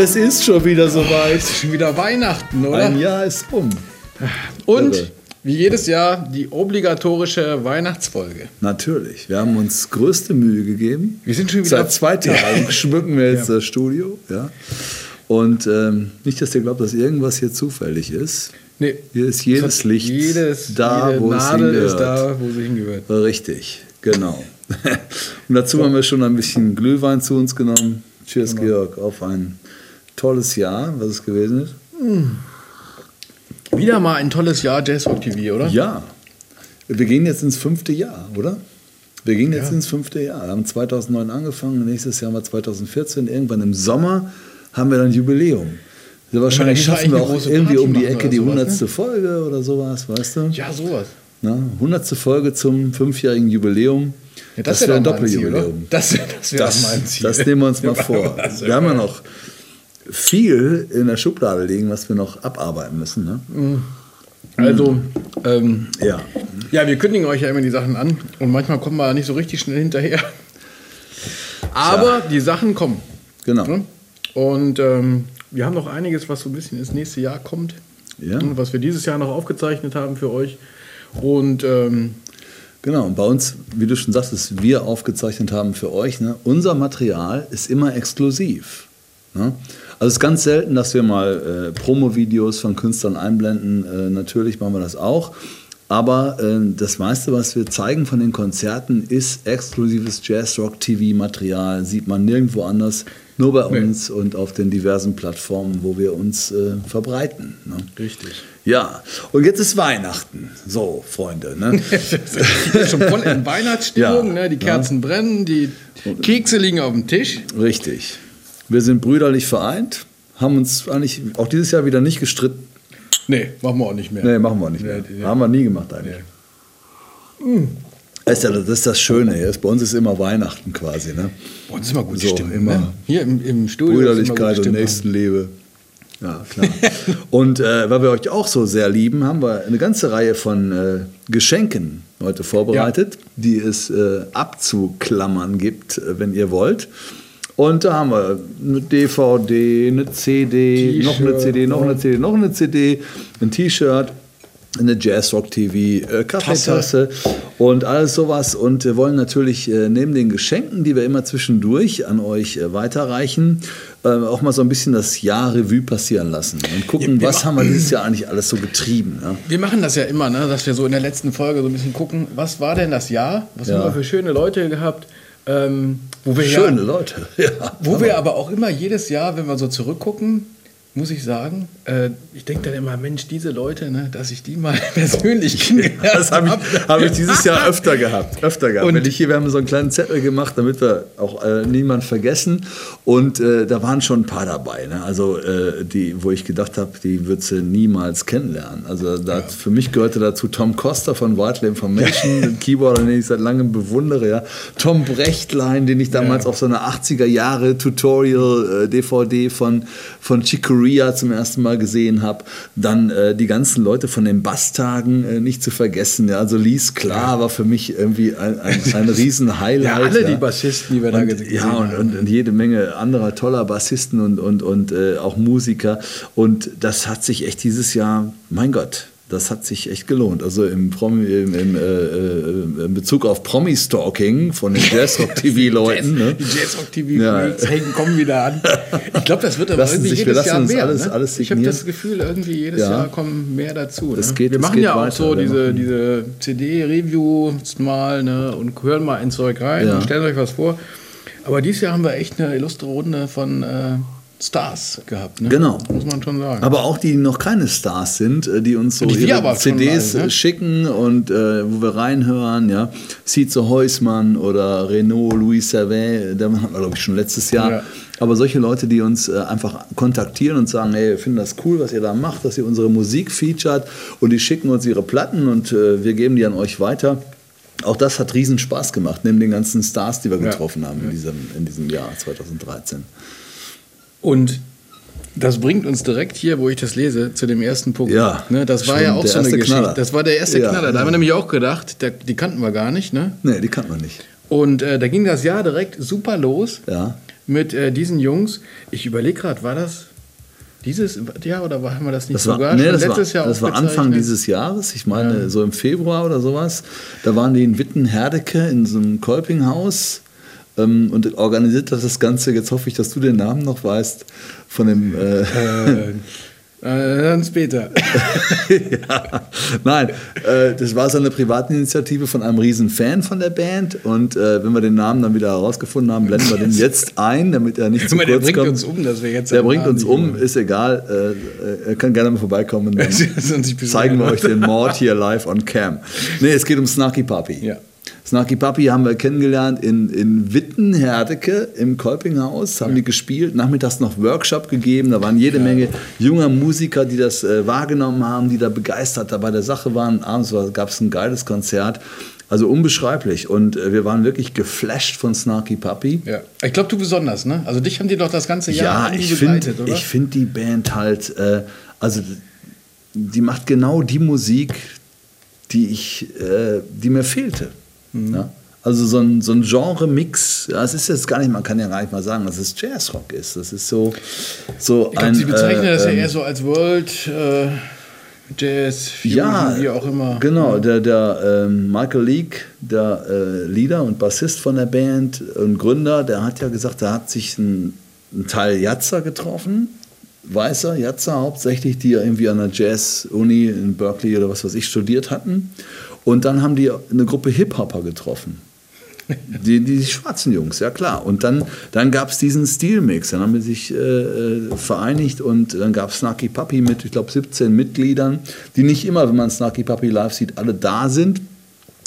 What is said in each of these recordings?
Es ist schon wieder soweit. Es ist schon wieder Weihnachten, oder? Ein Jahr ist um. Und Irre. wie jedes Jahr die obligatorische Weihnachtsfolge. Natürlich. Wir haben uns größte Mühe gegeben. Wir sind schon wieder- Seit zwei Tagen schmücken wir jetzt Ja. das Studio. Ja. Und ähm, nicht, dass ihr glaubt, dass irgendwas hier zufällig ist. Nee. Hier ist jedes Licht jedes, da, jede wo es Nadel hingehört. ist da, wo sie hingehört. Richtig, genau. Und dazu haben wir schon ein bisschen Glühwein zu uns genommen. Cheers, Genau. Georg, auf ein tolles Jahr, was es gewesen ist. Wieder mal ein tolles Jahr Jazzrock TV, oder? Ja, wir gehen jetzt ins fünfte Jahr, oder? Wir gehen jetzt Ja. ins fünfte Jahr. Wir haben 2009 angefangen, nächstes Jahr wir 2014. Irgendwann im Sommer haben wir dann Jubiläum. Also wahrscheinlich schaffen wir auch irgendwie um die Ecke die ne? hundertste Folge oder sowas, weißt du? Ja, sowas. Hundertste Folge zum fünfjährigen Jubiläum. Ja, das wär wäre ein mal Ziel? Doppeljubiläum. Das, das wäre Das, mein Ziel. das nehmen wir uns mal vor. das Wir haben ja noch viel in der Schublade liegen, was wir noch abarbeiten müssen. Ne? Also, ähm, Ja. ja, wir kündigen euch ja immer die Sachen an und manchmal kommen wir ja nicht so richtig schnell hinterher. Aber die Sachen kommen. Genau. Ne? Und ähm, wir haben noch einiges, was so ein bisschen ins nächste Jahr kommt. Ja. Ne, Was wir dieses Jahr noch aufgezeichnet haben für euch. Und ähm, Genau, und bei uns, wie du schon sagtest, wir aufgezeichnet haben für euch, ne, unser Material ist immer exklusiv. Ne? Also es ist ganz selten, dass wir mal äh, Promo-Videos von Künstlern einblenden. Äh, natürlich machen wir das auch. Aber äh, das meiste, was wir zeigen von den Konzerten, ist exklusives Jazz-Rock-TV-Material. Sieht man nirgendwo anders, nur bei Nee. uns und auf den diversen Plattformen, wo wir uns äh, verbreiten. Ne? richtig. Ja, und jetzt ist Weihnachten. So, Freunde. Ne? ist schon voll in Weihnachtsstimmung. Ja. ne? Die Kerzen brennen, die Kekse liegen auf dem Tisch. Richtig. Wir sind brüderlich vereint, haben uns eigentlich auch dieses Jahr wieder nicht gestritten. Nee, machen wir auch nicht mehr. Nee, machen wir nicht mehr. Nee, nee. Haben wir nie gemacht eigentlich. Das, ist ja, das ist das Schöne. hier. Bei uns ist immer Weihnachten quasi. Ne? Bei uns ist immer gute So, Stimmung. immer ne? Hier im, im Studio. Brüderlichkeit und. Nächstenliebe. Ja, klar. und äh, weil wir euch auch so sehr lieben, haben wir eine ganze Reihe von äh, Geschenken heute vorbereitet, die es äh, abzuklammern gibt, äh, wenn ihr wollt. Und da haben wir eine DVD, eine CD, noch eine CD, noch eine ja. CD, noch eine CD, ein T-Shirt, eine Jazzrock TV, äh, Kaffeetasse und alles sowas. Und wir wollen natürlich äh, neben den Geschenken, die wir immer zwischendurch an euch äh, weiterreichen, auch mal so ein bisschen das Jahr Revue passieren lassen und gucken, Ja, wir was haben wir dieses Jahr eigentlich alles so getrieben. Ne? Wir machen das ja immer, ne? dass wir so in der letzten Folge so ein bisschen gucken, was war denn das Jahr? Was Ja. haben wir für schöne Leute gehabt? Ähm, wo wir Schöne ja, Leute. Ja, Wo wir aber auch immer jedes Jahr, wenn wir so zurückgucken, muss ich sagen, äh, ich denke dann immer, Mensch, diese Leute, ne, dass ich die mal persönlich kennengelernt Das habe ich, hab ich dieses Jahr öfter gehabt. Öfter gehabt. Und- Wenn ich hier, wir haben so einen kleinen Zettel gemacht, damit wir auch äh, niemand vergessen. Und äh, da waren schon ein paar dabei. Ne? Also, äh, die, wo ich gedacht habe, die würdest du niemals kennenlernen. Also, da, für mich gehörte dazu Tom Coster von Vital Information, ein Keyboarder, den ich seit langem bewundere. Ja? Tom Brechtlein, den ich damals Ja. auf so einer 80er Jahre Tutorial-DVD von, von Chick Corea zum ersten Mal gesehen habe. Dann äh, die ganzen Leute von den Basstagen äh, nicht zu vergessen. Ja? Also Lies Klar war für mich irgendwie ein, ein, ein Riesen-Highlight. Ja, alle ja. die Bassisten, die wir da und, gesehen Ja, haben. und, und jede Menge anderer toller Bassisten und, und, und äh, auch Musiker. Und das hat sich echt dieses Jahr, mein Gott, das hat sich echt gelohnt. Also im, Promi, im, im, äh, äh, in Bezug auf Promi-Stalking von den Jazzrock-TV-Leuten. ne? Die Jazzrock TV Ja. Hängen, kommen wieder an. Ich glaube, das wird aber Lassen irgendwie sich- jedes Jahr mehr. alles- ne? alles ich habe das Gefühl, irgendwie jedes Ja. Jahr kommen mehr dazu. Ne? geht- wir machen ja auch weiter. so diese, diese CD-Reviews mal ne? und hören mal ein Zeug rein Ja. und stellen euch was vor. Aber dieses Jahr haben wir echt eine illustre Runde von äh, Stars gehabt. Ne? Genau. Muss man schon sagen. Aber auch die, die noch keine Stars sind, äh, die uns so Die ihre CDs mal, ne? schicken und äh, wo wir reinhören, ja. Size Heusmann oder Renault, Louis Servet, da hatten wir, glaube ich, schon letztes Jahr. Ja. Aber solche Leute, die uns äh, einfach kontaktieren und sagen, hey, wir finden das cool, was ihr da macht, dass ihr unsere Musik featured und die schicken uns ihre Platten und äh, wir geben die an euch weiter. Auch das hat riesen Spaß gemacht, neben den ganzen Stars, die wir Ja. getroffen haben in, diesem, in diesem Jahr 2013. Und das bringt uns direkt hier, wo ich das lese, zu dem ersten Punkt. Ja, ne, das war ja auch der so eine Geschichte. Knaller. Das war der erste Ja, Knaller. Da ja. haben wir nämlich auch gedacht, der, die kannten wir gar nicht. Ne? Nee, die kannte man nicht. Und äh, da ging das Jahr direkt super los. Ja. mit äh, diesen Jungs. Ich überlege gerade, war das dieses Jahr oder haben wir das nicht Das war, sogar nee, schon das letztes war, Jahr das war Anfang dieses Jahres, ich meine so im Februar oder sowas. Da waren die in Witten-Herdecke in so einem Kolpinghaus ähm, und organisiert hat das Ganze, jetzt hoffe ich, dass du den Namen noch weißt, von dem... Äh, Äh, äh, dann später. ja. Nein, äh, das war so eine Privatinitiative von einem riesen Fan von der Band und äh, wenn wir den Namen dann wieder herausgefunden haben, blenden wir den jetzt ein, damit er nicht zu mal, der kurz bringt kommt. uns um, dass wir jetzt Der bringt Namen uns um, ist egal. Äh, er kann gerne mal vorbeikommen. Dann zeigen wir euch den Mord hier live on cam. Nee, es geht um Snarky Puppy. Ja. Snarky Puppy haben wir kennengelernt in, in Witten-Herdecke im Kolpinghaus, haben die gespielt, nachmittags noch Workshop gegeben, da waren jede Menge junger Musiker, die das äh, wahrgenommen haben, die da begeistert dabei der Sache waren. Abends gab es ein geiles Konzert, also unbeschreiblich und äh, wir waren wirklich geflasht von Snarky Puppy. Ja. Ich glaube, du besonders, ne? Also dich haben die doch das ganze Jahr Ja, ich finde begleitet, oder? ich find die Band halt, äh, also die macht genau die Musik, die, ich, äh, die mir fehlte. Mhm. Ja? Also so ein, so ein Genre-Mix, ja, es ist jetzt gar nicht, man kann ja gar nicht mal sagen, dass es Jazzrock ist. Das ist so, so ich ein. glaube, sie bezeichnen äh, das ja ähm, eher so als World äh, Jazz, Fusion, ja, wie auch immer. Genau, der, der ähm, Michael Leake, der äh, Leader und Bassist von der Band und Gründer, der hat ja gesagt, er hat sich ein, ein Teil Jatzer getroffen, weißer Jatzer hauptsächlich, die ja irgendwie an der Jazz-Uni in Berkeley oder was weiß ich studiert hatten. Und dann haben die eine Gruppe Hip-Hopper getroffen. Die, die schwarzen Jungs, ja klar. Und dann, dann gab es diesen Stilmix. Dann haben wir sich äh, äh, vereinigt und dann gab es Snarky Puppy mit, ich glaube, 17 Mitgliedern, die nicht immer, wenn man Snarky Puppy live sieht, alle da sind.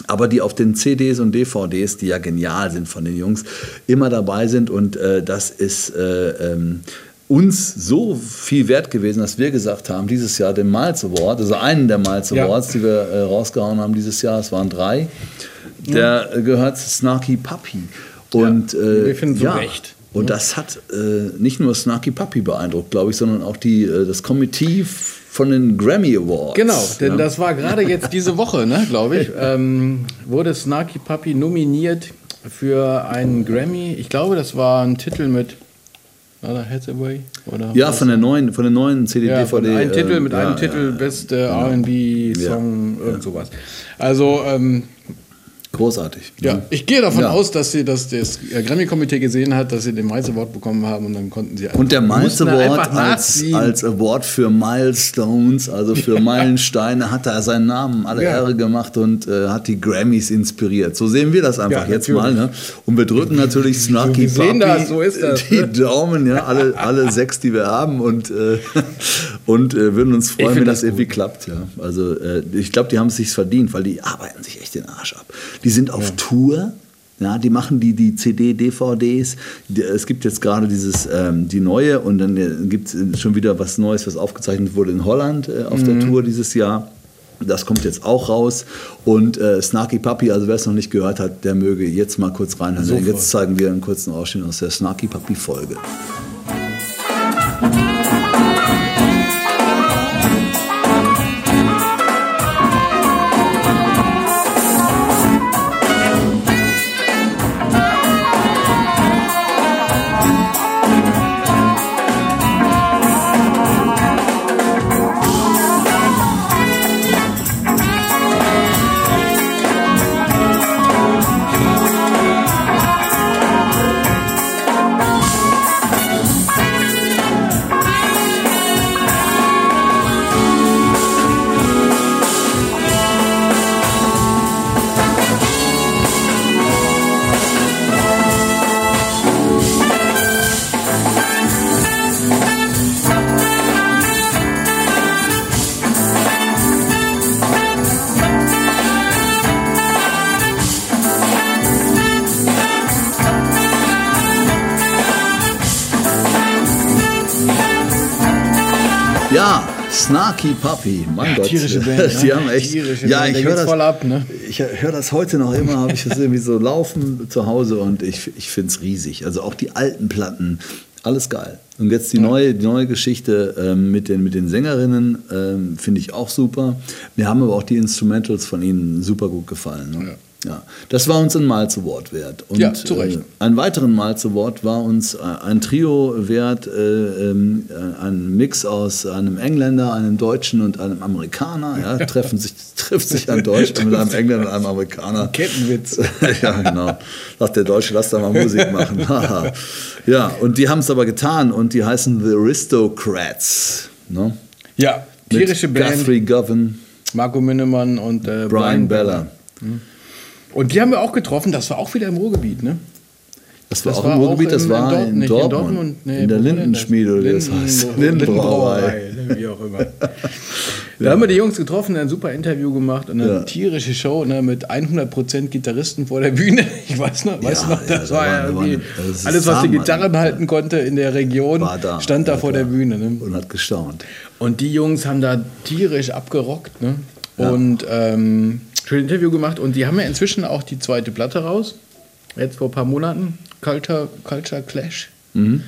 Aber die auf den CDs und DVDs, die ja genial sind von den Jungs, immer dabei sind. Und äh, das ist äh, ähm, uns so viel wert gewesen, dass wir gesagt haben, dieses Jahr den Miles Award, also einen der Miles Ja. Awards, die wir äh, rausgehauen haben dieses Jahr, es waren drei, der äh, gehört zu Snarky Puppy. Und, äh, wir finden so recht. Und das hat äh, nicht nur Snarky Puppy beeindruckt, glaube ich, sondern auch die, äh, das Komitee von den Grammy Awards. Genau, denn ja. das war gerade jetzt diese Woche, ne, glaube ich, ähm, wurde Snarky Puppy nominiert für einen Grammy. Ich glaube, das war ein Titel mit da Hathaway oder Ja, von der neuen, von der neuen CD, ja, einem Titel ähm, mit einem Titel beste R&B Song irgend sowas. Also ähm, Großartig. ja, ich gehe davon Ja. aus, dass sie dass das Grammy-Komitee gesehen hat, dass sie den Miles Award bekommen haben und dann konnten sie Und der Miles Award als, als Award für Milestones, also für Meilensteine, hat er seinen Namen alle Ja. Ehre gemacht und äh, hat die Grammys inspiriert. So sehen wir das einfach Ja, jetzt mal. Ne? Und wir drücken natürlich Snarky sehen Puppy das, so das, die ne? Daumen, ja, alle, alle sechs, die wir haben und, äh, und äh, würden uns freuen, wenn das das irgendwie klappt. Ja. Also äh, ich glaube, die haben es sich verdient, weil die arbeiten sich echt den Arsch ab. Die sind auf Tour. Ja, die machen die, die CD, DVDs. Es gibt jetzt gerade dieses, ähm, die neue und dann gibt es schon wieder was Neues, was aufgezeichnet wurde in Holland äh, auf der Tour dieses Jahr. Das kommt jetzt auch raus. Und äh, Snarky Puppy, also wer es noch nicht gehört hat, der möge jetzt mal kurz reinhören. Sofort. Jetzt zeigen wir einen kurzen Ausschnitt aus der Snarky Puppy Folge. Ja, Snarky Puppy, mein Ja, Gott. tierische Band, Die ne? haben echt. Tierische ja, Band, ich höre das voll ab, ne? Ich höre das heute noch immer, habe ich das irgendwie so laufen zu Hause und ich, ich finde es riesig. Also auch die alten Platten, alles geil. Und jetzt die neue, die neue Geschichte ähm, mit, den, mit den Sängerinnen ähm, finde ich auch super. Mir haben aber auch die Instrumentals von ihnen super gut gefallen. Ne? Ja, das war uns ein Malz Award wert. Und Ja, zu Recht. Äh, einen weiteren Malz Award war uns äh, ein Trio wert, äh, ähm, äh, ein Mix aus einem Engländer, einem Deutschen und einem Amerikaner. Ja, treffen sich, trifft sich ein Deutscher mit einem Engländer und einem Amerikaner. Kettenwitz. ja, genau. Sagt der Deutsche, lass da mal Musik machen. Ja, und die haben es aber getan und die heißen The Aristocrats. Ne? Ja, tierische Mit Band. Guthrie Govan, Marco Minnemann und äh, Brian Bella. Und die haben wir auch getroffen, das war auch wieder im Ruhrgebiet, ne? Das war Das auch war im Ruhrgebiet, auch das in- war in Dort- in nicht in Dortmund. Dortmund, nee, in der das? Lindenschmiede, oder wie das heißt. Lindenbrauerei, ne, wie auch immer. Da haben wir die Jungs getroffen, ein super Interview gemacht und eine Ja. tierische Show ne, mit 100% Gitarristen vor der Bühne. Ich weiß noch, weiß Ja, noch ja, das da war ja irgendwie das alles, was die Hammer. Gitarren halten konnte in der Region, da. stand da Ja, vor der klar. Bühne. Ne? Und hat gestaunt. Und die Jungs haben da tierisch abgerockt ne? Ja. und ähm, schön Interview gemacht. Und die haben ja inzwischen auch die zweite Platte raus. Jetzt vor ein paar Monaten. Culture, Culture Clash. Mhm.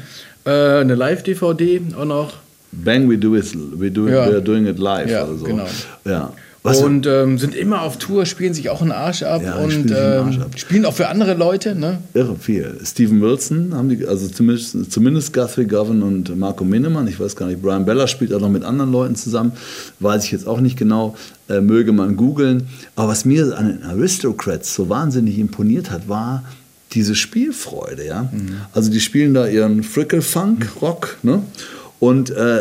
Äh, eine Live-DVD auch noch. Bang, we do it, we do Ja. we're doing it live Ja, oder so. genau. Ja. Was, und ähm, sind immer auf Tour, spielen sich auch einen Arsch ab Ja, und spielen einen ähm, Arsch ab. spielen auch für andere Leute. Ne? Irre viel. Steven Wilson haben die, also zumindest, zumindest Guthrie Govan und Marco Minnemann, ich weiß gar nicht, Brian Bella spielt auch noch mit anderen Leuten zusammen, weiß ich jetzt auch nicht genau, äh, möge man googeln. Aber was mir an den Aristocrats so wahnsinnig imponiert hat, war diese Spielfreude. Ja? Mhm. Also die spielen da ihren Frickle-Funk-Rock ne? Und äh,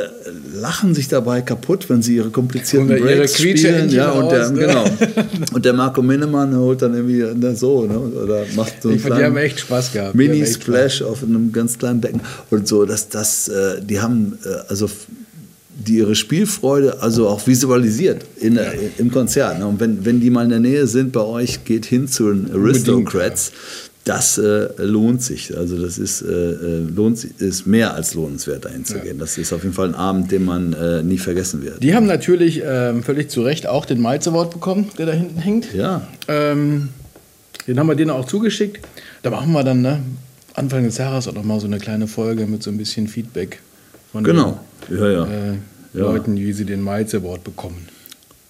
lachen sich dabei kaputt, wenn sie ihre komplizierten Und ihre Breaks spielen. Quietscheentchen Ja, und der, raus, ne? genau. Und der Marco Minnemann holt dann irgendwie so, ne? oder macht so einen Ich fand, die haben echt Spaß gehabt. Mini-Splash auf einem ganz kleinen Becken und so. Das, das, äh, die haben äh, also die ihre Spielfreude also auch visualisiert in, der- im Konzert. Ne? Und wenn, wenn die mal in der Nähe sind bei euch, geht hin zu den Aristocrats. Das äh, lohnt sich. Also das ist, äh, äh, lohnt, ist mehr als lohnenswert, dahin zu gehen. Das ist auf jeden Fall ein Abend, den man äh, nie vergessen wird. Die haben natürlich ähm, völlig zu Recht auch den Miles Award bekommen, der da hinten hängt. Ja. Ähm, den haben wir denen auch zugeschickt. Da machen wir dann ne, Anfang des Jahres auch noch mal so eine kleine Folge mit so ein bisschen Feedback von Genau. Ja, ja. den äh, Ja. Leuten, wie sie den Miles Award bekommen.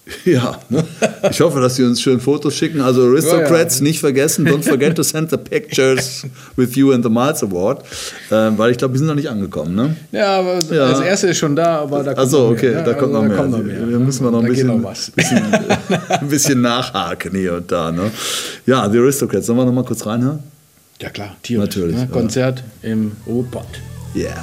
Ja, ne? ich hoffe, dass Sie uns schön Fotos schicken. Also Aristocrats, nicht vergessen, don't forget to send the pictures with you and the Miles Award, äh, weil ich glaube, wir sind noch nicht angekommen. Ne? Ja, aber Ja. das erste ist schon da, aber da kommt Achso, okay, ne? da kommt Also noch mehr. kommt noch mehr. Wir müssen wir noch ein Da bisschen, noch was. bisschen, ein bisschen nachhaken hier und da. Ne? Ja, The Aristocrats, sollen wir noch mal kurz reinhören? Ja klar, tierisch. Natürlich, Ne? ja. Konzert im Ruhrpott. Yeah.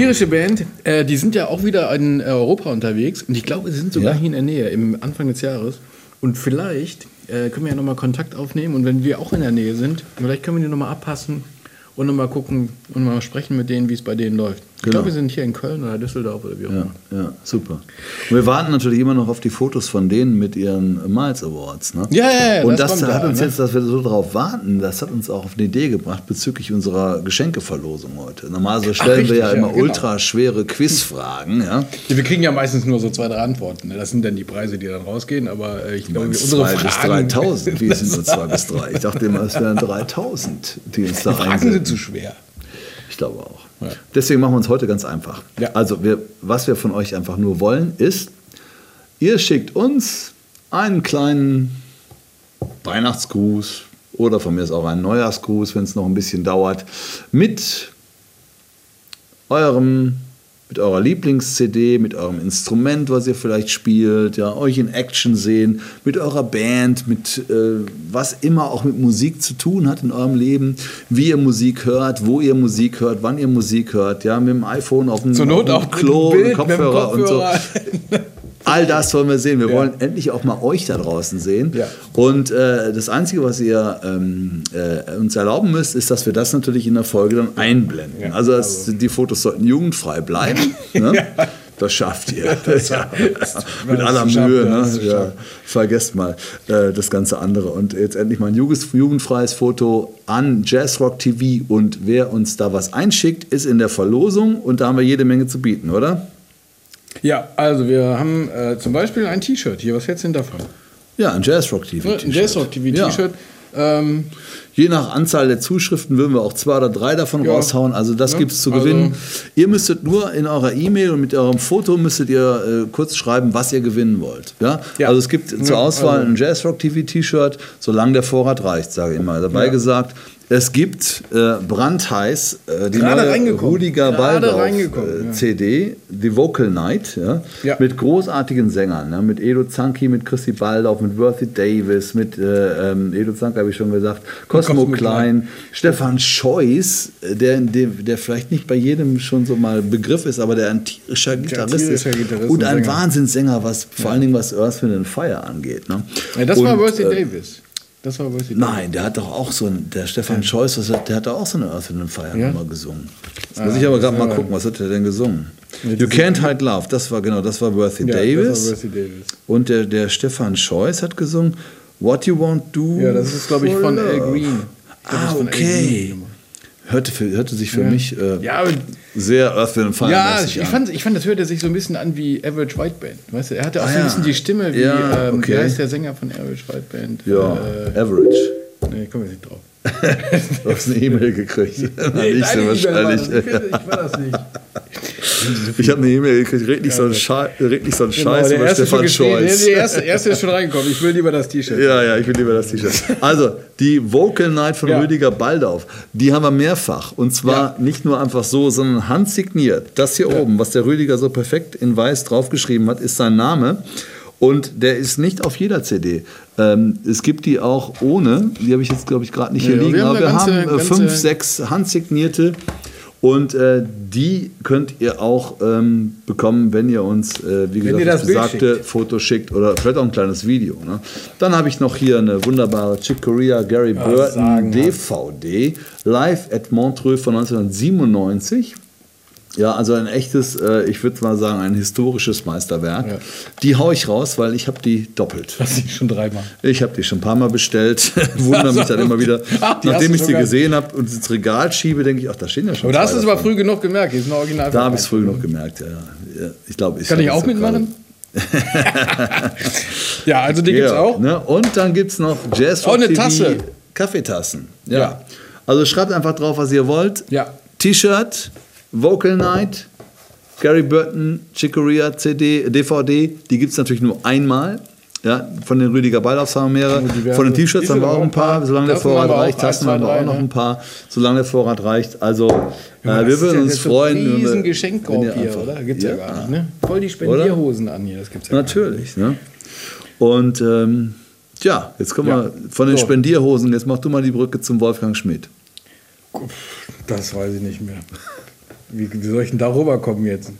Tierische Band, äh, die sind ja auch wieder in Europa unterwegs und ich glaube, sie sind sogar Ja. hier in der Nähe, im Anfang des Jahres. Und vielleicht äh, können wir ja nochmal Kontakt aufnehmen und wenn wir auch in der Nähe sind, vielleicht können wir die nochmal abpassen und nochmal gucken und mal sprechen mit denen, wie es bei denen läuft. Ich glaube, wir sind hier in Köln oder Düsseldorf oder wie auch Ja, immer. ja, super. Und wir warten natürlich immer noch auf die Fotos von denen mit ihren Miles Awards. Ne? Ja, ja, ja, Und das das, hat da, uns ne? jetzt, dass wir so drauf warten, das hat uns auch auf eine Idee gebracht bezüglich unserer Geschenkeverlosung heute. Normalerweise stellen richtig, wir ja ja, immer genau. ultra schwere Quizfragen. Ja? Ja, wir kriegen ja meistens nur so zwei, drei Antworten. ne? Das sind dann die Preise, die dann rausgehen. Aber äh, ich glaube, Uns unsere zwei bis Fragen, 3000. Wie sind nur zwei bis drei? Ich dachte immer, es wären 3000, die uns da die Fragen sind zu schwer. Ich glaube auch. Ja. Deswegen machen wir uns heute ganz einfach. Ja. Also, wir, was wir von euch einfach nur wollen, ist, ihr schickt uns einen kleinen Weihnachtsgruß oder von mir ist auch ein Neujahrsgruß, wenn es noch ein bisschen dauert, mit eurem mit eurer Lieblings-CD, mit eurem Instrument, was ihr vielleicht spielt, ja, euch in Action sehen, mit eurer Band, mit äh, was immer auch mit Musik zu tun hat in eurem Leben, wie ihr Musik hört, wo ihr Musik hört, wann ihr Musik hört, ja, mit dem iPhone auf dem, Zur Not auf dem Klo, Bild, dem Kopfhörer, und so. All das wollen wir sehen. Wir Ja. wollen endlich auch mal euch da draußen sehen. Ja. Und äh, das Einzige, was ihr ähm, äh, uns erlauben müsst, ist, dass wir das natürlich in der Folge dann einblenden. Ja, also, das, die Fotos sollten jugendfrei bleiben. ne? Das schafft ihr. ja. Mit das aller Mühe. Ne? das Ja. Vergesst mal äh, das ganze andere. Und jetzt endlich mal ein jugend- jugendfreies Foto an Jazzrock TV. Und wer uns da was einschickt, ist in der Verlosung. Und da haben wir jede Menge zu bieten, oder? Ja, also wir haben äh, zum Beispiel ein T-Shirt hier. Was hältst du denn davon? Ja, ein Jazzrock TV. Ne, Ein Jazzrock TV Ja. Ähm, Je nach Anzahl der Zuschriften würden wir auch zwei oder drei davon Ja. raushauen. Also das Ja, gibt es zu also- gewinnen. Ihr müsstet nur in eurer E-Mail und mit eurem Foto müsstet ihr äh, kurz schreiben, was ihr gewinnen wollt. Ja? Ja. Also es gibt zur Auswahl also- ein Jazzrock TV T-Shirt, solange der Vorrat reicht, sage ich immer. Dabei gesagt, es gibt äh, brandheiß äh, die Gerade neue. Rudiger Gerade Baldauf reingekommen, äh, ja. CD, The Vocal Night, ja? Ja. mit großartigen Sängern, ja? mit Edo Zanki, mit Chrissy Baldauf, mit Worthy Davis, mit äh, ähm, Edo Zanki habe ich schon gesagt, Cosmo, Cosmo Klein, Stefan Scheuß, äh, der, der, der vielleicht nicht bei jedem schon so mal Begriff ist, aber der ein tierischer Gitarrist ist Gitarrist und ein Sänger. Wahnsinnssänger, was vor allen Dingen was Earth, Wind Fire angeht. Ne? das und, war Worthy äh, Davis. Das war Worthy Davis. Nein, der hat doch auch so ein, der Stefan Scheuß, hat- der hat doch auch so eine Earth and Fire Ja? Nummer gesungen. Jetzt muss ich aber gerade mal gucken, was hat er denn gesungen? You Can't Hide Love, das war genau, das war Worthy Ja, Davis. Das war Worthy Davis. Und der, der Stefan Scheuß hat gesungen What You Won't Do. Ja, das ist, glaube ich, von Al. Green. Ah, okay. Hörte, für, hörte sich für Ja. mich äh, Ja, sehr Earth, Wind Fire Ja, ich an. fand, ich fand, das hörte sich so ein bisschen an wie Average White Band. Weißt du, er hatte auch Ah, so ein bisschen die Stimme wie, ähm, okay. wer ist der Sänger von Average White Band? Ja, Äh, Average. nee, ich komme jetzt nicht drauf. Du hast eine E-Mail gekriegt. Nee, nicht so wahrscheinlich. Ich, ich war das nicht. Ich habe eine E-Mail gekriegt, red nicht so einen Schei- red nicht so einen Genau, Scheiß der über erste, Stefan gestehen, der, erste, erste ist schon reingekommen. Ich will lieber das T-Shirt. Ja, ja, ich will lieber das T-Shirt. Also, die Vocal Night von Ja. Rüdiger Baldauf, die haben wir mehrfach. Und zwar nicht nur einfach so, sondern handsigniert. Das hier oben, was der Rüdiger so perfekt in weiß draufgeschrieben hat, ist sein Name. Und der ist nicht auf jeder CD. Ähm, es gibt die auch ohne. Die habe ich jetzt, glaube ich, gerade nicht hier Ja, liegen. wir haben aber wir ganze- haben äh, fünf, sechs handsignierte. Und äh, die könnt ihr auch ähm, bekommen, wenn ihr uns, äh, wie Wenn gesagt, das das besagte schickt. Foto schickt oder vielleicht auch ein kleines Video. Ne? Dann habe ich noch hier eine wunderbare Chick Corea Gary Burton. DVD live at Montreux von 1997. Ja, also ein echtes, äh, ich würde mal sagen, ein historisches Meisterwerk. Ja. Die haue ich raus, weil ich habe die doppelt. Das ich schon dreimal. Ich habe die schon ein paar Mal bestellt, wundere mich dann immer wieder. Ach, die hast Nachdem du ich sie gesehen habe und ins Regal schiebe, denke ich, ach, da stehen ja schon Aber da hast du es aber früh genug gemerkt. Hier ist ein Original. Da habe ich es früh genug gemerkt, ja. ja. Ich glaube, ich Kann ich auch mitmachen? ja, also die gibt es Ja, auch. Ne? Und dann gibt es noch Jazz Oh, eine Tasse. Kaffeetassen. Ja. Ja. Also schreibt einfach drauf, was ihr wollt. Ja. T-Shirt, Vocal Night, Gary Burton, Chicoria CD, DVD. Die gibt es natürlich nur einmal. Ja, von den Rüdiger Baldaufs haben wir mehrere. Von den T-Shirts haben wir auch ein ein paar. solange der Vorrat reicht. Tassen zwei, haben wir auch noch ein paar, solange der Vorrat reicht. Also, äh, das wir ist würden ja uns freuen. Ein wenn wir- riesen Geschenkkorb hier, oder? Gibt's ja, Ja. gar nicht, ne? Voll die Spendierhosen an hier, das gibt's ja gar nicht. Natürlich. Ne? Und ähm, ja, jetzt kommen Ja. wir von den So. Spendierhosen. Jetzt mach du mal die Brücke zum Wolfgang Schmidt. Das weiß ich nicht mehr. Wie, wie soll ich denn da rüberkommen jetzt?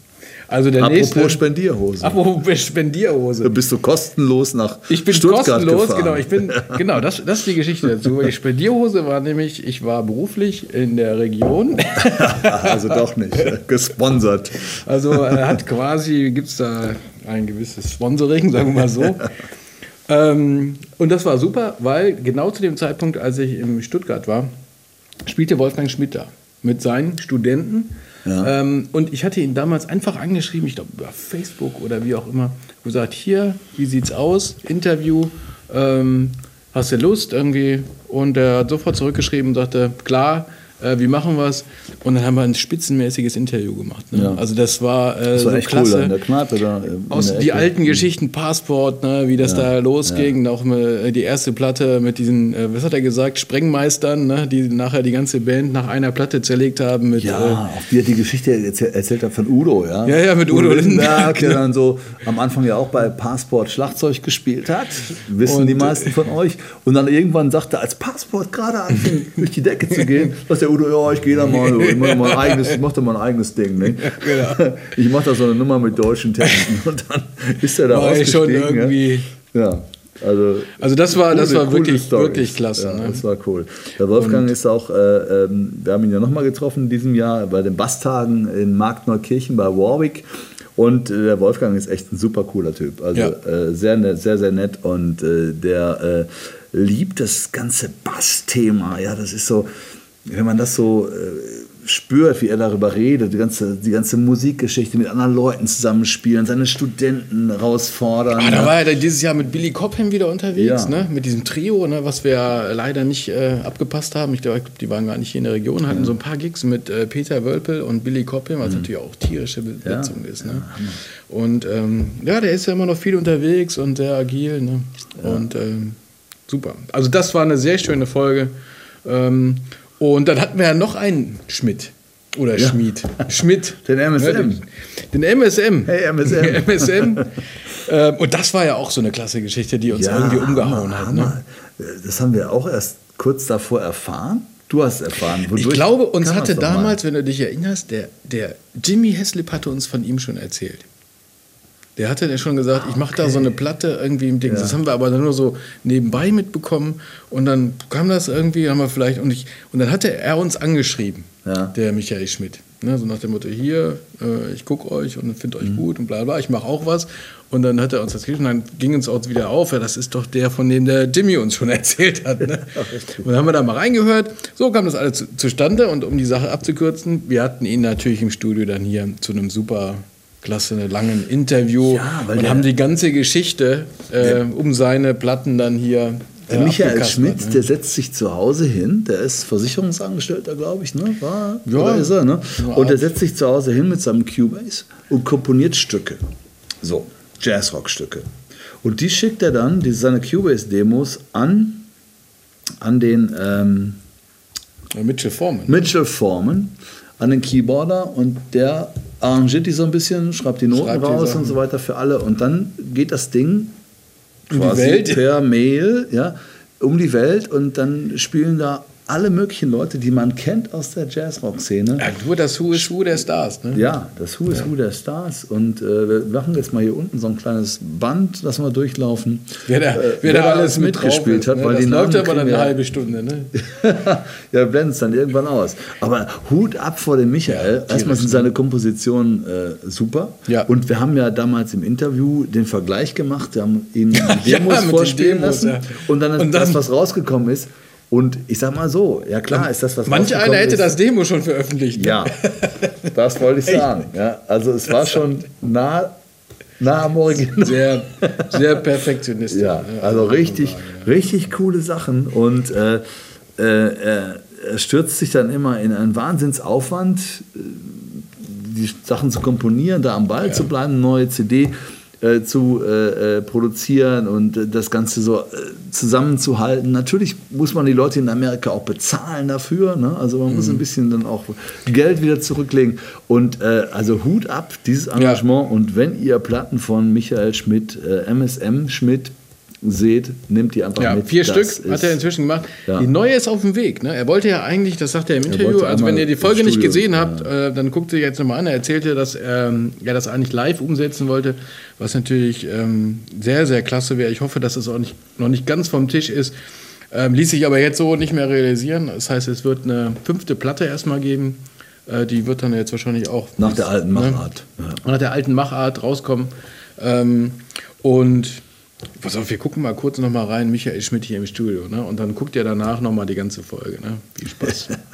Also der Apropos nächste. Spendierhose. Apropos Spendierhose. Bist du kostenlos nach Ich bin Stuttgart kostenlos, gefahren. genau. Ich bin, genau, das, das ist die Geschichte dazu. Die Spendierhose war nämlich, ich war beruflich in der Region. also doch nicht. Gesponsert. Also er hat quasi, gibt es da ein gewisses Sponsoring, sagen wir mal so. ähm, und das war super, weil genau zu dem Zeitpunkt, als ich in Stuttgart war, spielte Wolfgang Schmidt da mit seinen Studenten. Ja. Ähm, und ich hatte ihn damals einfach angeschrieben, ich glaube über Facebook oder wie auch immer, gesagt, hier, wie sieht's aus? Interview, ähm, hast du Lust irgendwie? Und er hat sofort zurückgeschrieben und sagte, klar, äh, wie machen wir's? Und dann haben wir ein spitzenmäßiges Interview gemacht. Ne? Ja. Also das war, äh, Das war so echt klasse. cool in der Kneipe da. äh, Aus der die alten Geschichten, Passport, ne, wie das Ja, da losging, auch mit, die erste Platte mit diesen, äh, was hat er gesagt, Sprengmeistern, ne, die nachher die ganze Band nach einer Platte zerlegt haben mit. Ja, Äh, auch wie er die Geschichte erzählt, erzählt hat von Udo, ja. Ja, ja, mit Udo Lindenberg, der dann so am Anfang ja auch bei Passport Schlagzeug gespielt hat. Wissen Und, die meisten von euch. Und dann irgendwann sagte, als Passport gerade anfing, durch die Decke zu gehen, sagt der Udo, ja, ich gehe da mal, ich mache mein eigenes, ich mach da mein eigenes Ding. Ne? genau. Ich mache da so eine Nummer mit deutschen Texten. Und dann ist er da War ich schon ja. irgendwie. Ja, also. Also das war, das coole- war coole wirklich, Storys. wirklich klasse. Ja, ne? Das war cool. Der Wolfgang ist auch, äh, ähm, wir haben ihn ja nochmal getroffen in diesem Jahr bei den Basstagen in Marktneukirchen bei Warwick. Und äh, der Wolfgang ist echt ein super cooler Typ. Also Ja. äh, sehr nett, sehr, sehr nett. Und äh, der äh, liebt das ganze Bassthema. Ja, das ist so, wenn man das so äh, spürt, wie er darüber redet, die ganze, die ganze Musikgeschichte mit anderen Leuten zusammenspielen, seine Studenten herausfordern. Ah, da war er dann dieses Jahr mit Billy Cobham wieder unterwegs, Ja. ne? mit diesem Trio, ne? was wir leider nicht äh, abgepasst haben. Ich glaube, die waren gar nicht hier in der Region, hatten so ein paar Gigs mit äh, Peter Wölpel und Billy Cobham, was natürlich auch tierische Besetzung ist. Ne? und ähm, ja, der ist ja immer noch viel unterwegs und sehr agil. Ne? Und ähm, super. Also das war eine sehr schöne Folge. Ähm, und dann hatten wir ja noch einen Schmidt. Oder Ja. Schmied. Schmidt. Den MSM. Ja, den, den MSM. Hey, MSM. MSM. ähm, und das war ja auch so eine klasse Geschichte, die uns irgendwie umgehauen Hammer, hat. Ne? Das haben wir auch erst kurz davor erfahren. Du hast erfahren. Ich Wodurch glaube, uns hatte damals, wenn du dich erinnerst, der, der Jimmy Heslip hatte uns von ihm schon erzählt. Der hatte ja schon gesagt, ich mache da so eine Platte irgendwie im Ding. Ja. Das haben wir aber dann nur so nebenbei mitbekommen. Und dann kam das irgendwie, haben wir vielleicht, und, ich, und dann hatte er uns angeschrieben, Ja. der Michael Schmidt. Ne, so nach dem Motto, hier, äh, ich gucke euch und finde Mhm. euch gut und bla bla, ich mache auch was. Und dann hat er uns das geschrieben, und dann ging uns auch wieder auf, ja, das ist doch der, von dem der Jimmy uns schon erzählt hat. Ne? und dann haben wir da mal reingehört. So kam das alles zu, zustande und um die Sache abzukürzen, wir hatten ihn natürlich im Studio dann hier zu einem super klasse langen Interview Ja, und haben die ganze Geschichte äh, um seine Platten dann hier Der Michael Schmidt, ne? der setzt sich zu Hause hin, der ist Versicherungsangestellter, glaube ich, ne? War, Ja. ist er, ne? Ja, Und der setzt sich zu Hause hin mit seinem Cubase und komponiert Stücke. So, Jazzrock-Stücke. Und die schickt er dann, die, seine Cubase-Demos, an, an den ähm, Mitchell Foreman. Mitchell Foreman, an den Keyboarder und der arrangiert die so ein bisschen, schreibt die Noten Schreibt die raus Sachen. und so weiter für alle. Und dann geht das Ding die quasi per Mail ja, um die Welt und dann spielen da alle möglichen Leute, die man kennt aus der Jazzrock-Szene. Ja, nur das Who is Who der Stars. Ne? Ja, das Who is Who der Stars. Und äh, wir machen jetzt mal hier unten so ein kleines Band, lassen wir durchlaufen. Wer da, Äh, wer da alles mit mitgespielt hat, ist, weil ne? die Das läuft Namen aber dann eine halbe Stunde. Ne? ja, wir blenden es dann irgendwann aus. Aber Hut ab vor dem Michael. Ja, Erstmal sind seine Kompositionen äh, super. Ja. Und wir haben ja damals im Interview den Vergleich gemacht. Wir haben ihn Ja, Demos vorspielen Demos, lassen. ja. Und dann Und dann- das, was rausgekommen ist. Und ich sag mal so, ja klar ist das, was Manch einer hätte ist. das Demo schon veröffentlicht. Ja, das wollte ich sagen. Ja, also es war schon nah, nah am Original. Sehr, sehr perfektionistisch. Ja, also richtig, ja. richtig coole Sachen und äh, äh, er, er stürzt sich dann immer in einen Wahnsinnsaufwand, äh, die Sachen zu komponieren, da am Ball zu bleiben, eine neue CD äh, zu äh, äh, produzieren und äh, das Ganze so zusammenzuhalten. Natürlich muss man die Leute in Amerika auch bezahlen dafür, ne? also man Mhm. muss ein bisschen dann auch Geld wieder zurücklegen und also Hut ab, dieses Engagement und wenn ihr Platten von Michael Schmidt, MSM Schmidt seht, nimmt die einfach ja, mit. Vier das Stück hat er inzwischen gemacht. Ja. Die neue ist auf dem Weg. Ne? Er wollte ja eigentlich, das sagt er im Interview, also wenn ihr die Folge nicht gesehen habt, ja. äh, dann guckt ihr jetzt nochmal an. Er erzählte, dass ähm, er das eigentlich live umsetzen wollte, was natürlich ähm, sehr, sehr klasse wäre. Ich hoffe, dass es auch nicht, noch nicht ganz vom Tisch ist. Ähm, ließ sich aber jetzt so nicht mehr realisieren. Das heißt, es wird eine fünfte Platte erstmal geben. Äh, die wird dann jetzt wahrscheinlich auch. Nach der alten ne? Machart. Ne? Ja. Nach der alten Machart rauskommen. Ähm, und Pass auf, wir gucken mal kurz noch mal rein, Michael Schmidt hier im Studio, ne? Und dann guckt ihr danach noch mal die ganze Folge, ne? Viel Spaß.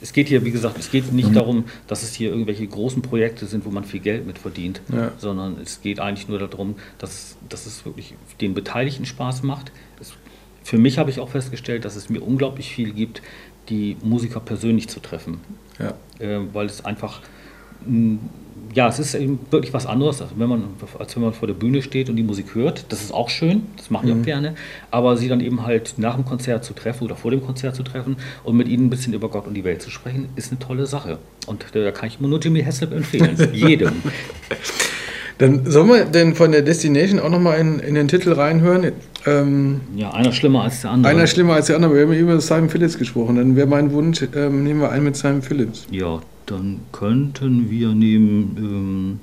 es geht hier, wie gesagt, es geht nicht mhm. darum, dass es hier irgendwelche großen Projekte sind, wo man viel Geld mit verdient, ja. sondern es geht eigentlich nur darum, dass, dass es wirklich den Beteiligten Spaß macht. Es, für mich habe ich auch festgestellt, dass es mir unglaublich viel gibt, die Musiker persönlich zu treffen, ja. äh, weil es einfach ja, es ist eben wirklich was anderes, als wenn, man, als wenn man vor der Bühne steht und die Musik hört. Das ist auch schön, das mache ich mhm. auch gerne. Aber sie dann eben halt nach dem Konzert zu treffen oder vor dem Konzert zu treffen und mit ihnen ein bisschen über Gott und die Welt zu sprechen, ist eine tolle Sache. Und da kann ich immer nur Jimmy Haslip empfehlen, jedem. Dann sollen wir denn von der Destination auch nochmal in, in den Titel reinhören? Ähm, ja, einer schlimmer als der andere. Einer schlimmer als der andere. Wir haben über Simon Phillips gesprochen. Dann wäre mein Wunsch, ähm, nehmen wir einen mit Simon Phillips. Ja, dann könnten wir nehmen, ähm,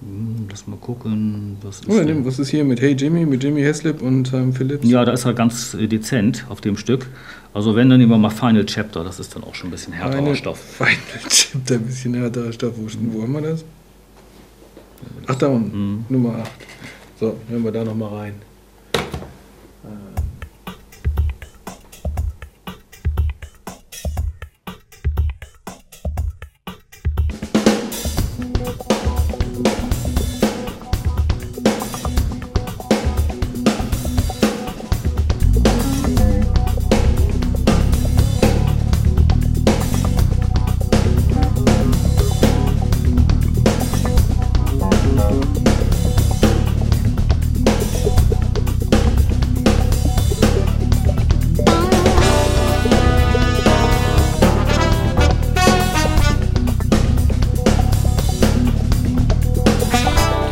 hm, lass mal gucken, was ist, oh, was ist hier mit Hey Jimmy, mit Jimmy Heslip und ähm, Phillips? Ja, da ist er ganz äh, dezent auf dem Stück. Also wenn, dann nehmen wir mal Final Chapter, das ist dann auch schon ein bisschen härterer Final, Stoff. Final Chapter, ein bisschen härterer Stoff. Wo, wo haben wir das? Ach, da unten, mhm. Nummer 8. So, hören wir da nochmal rein.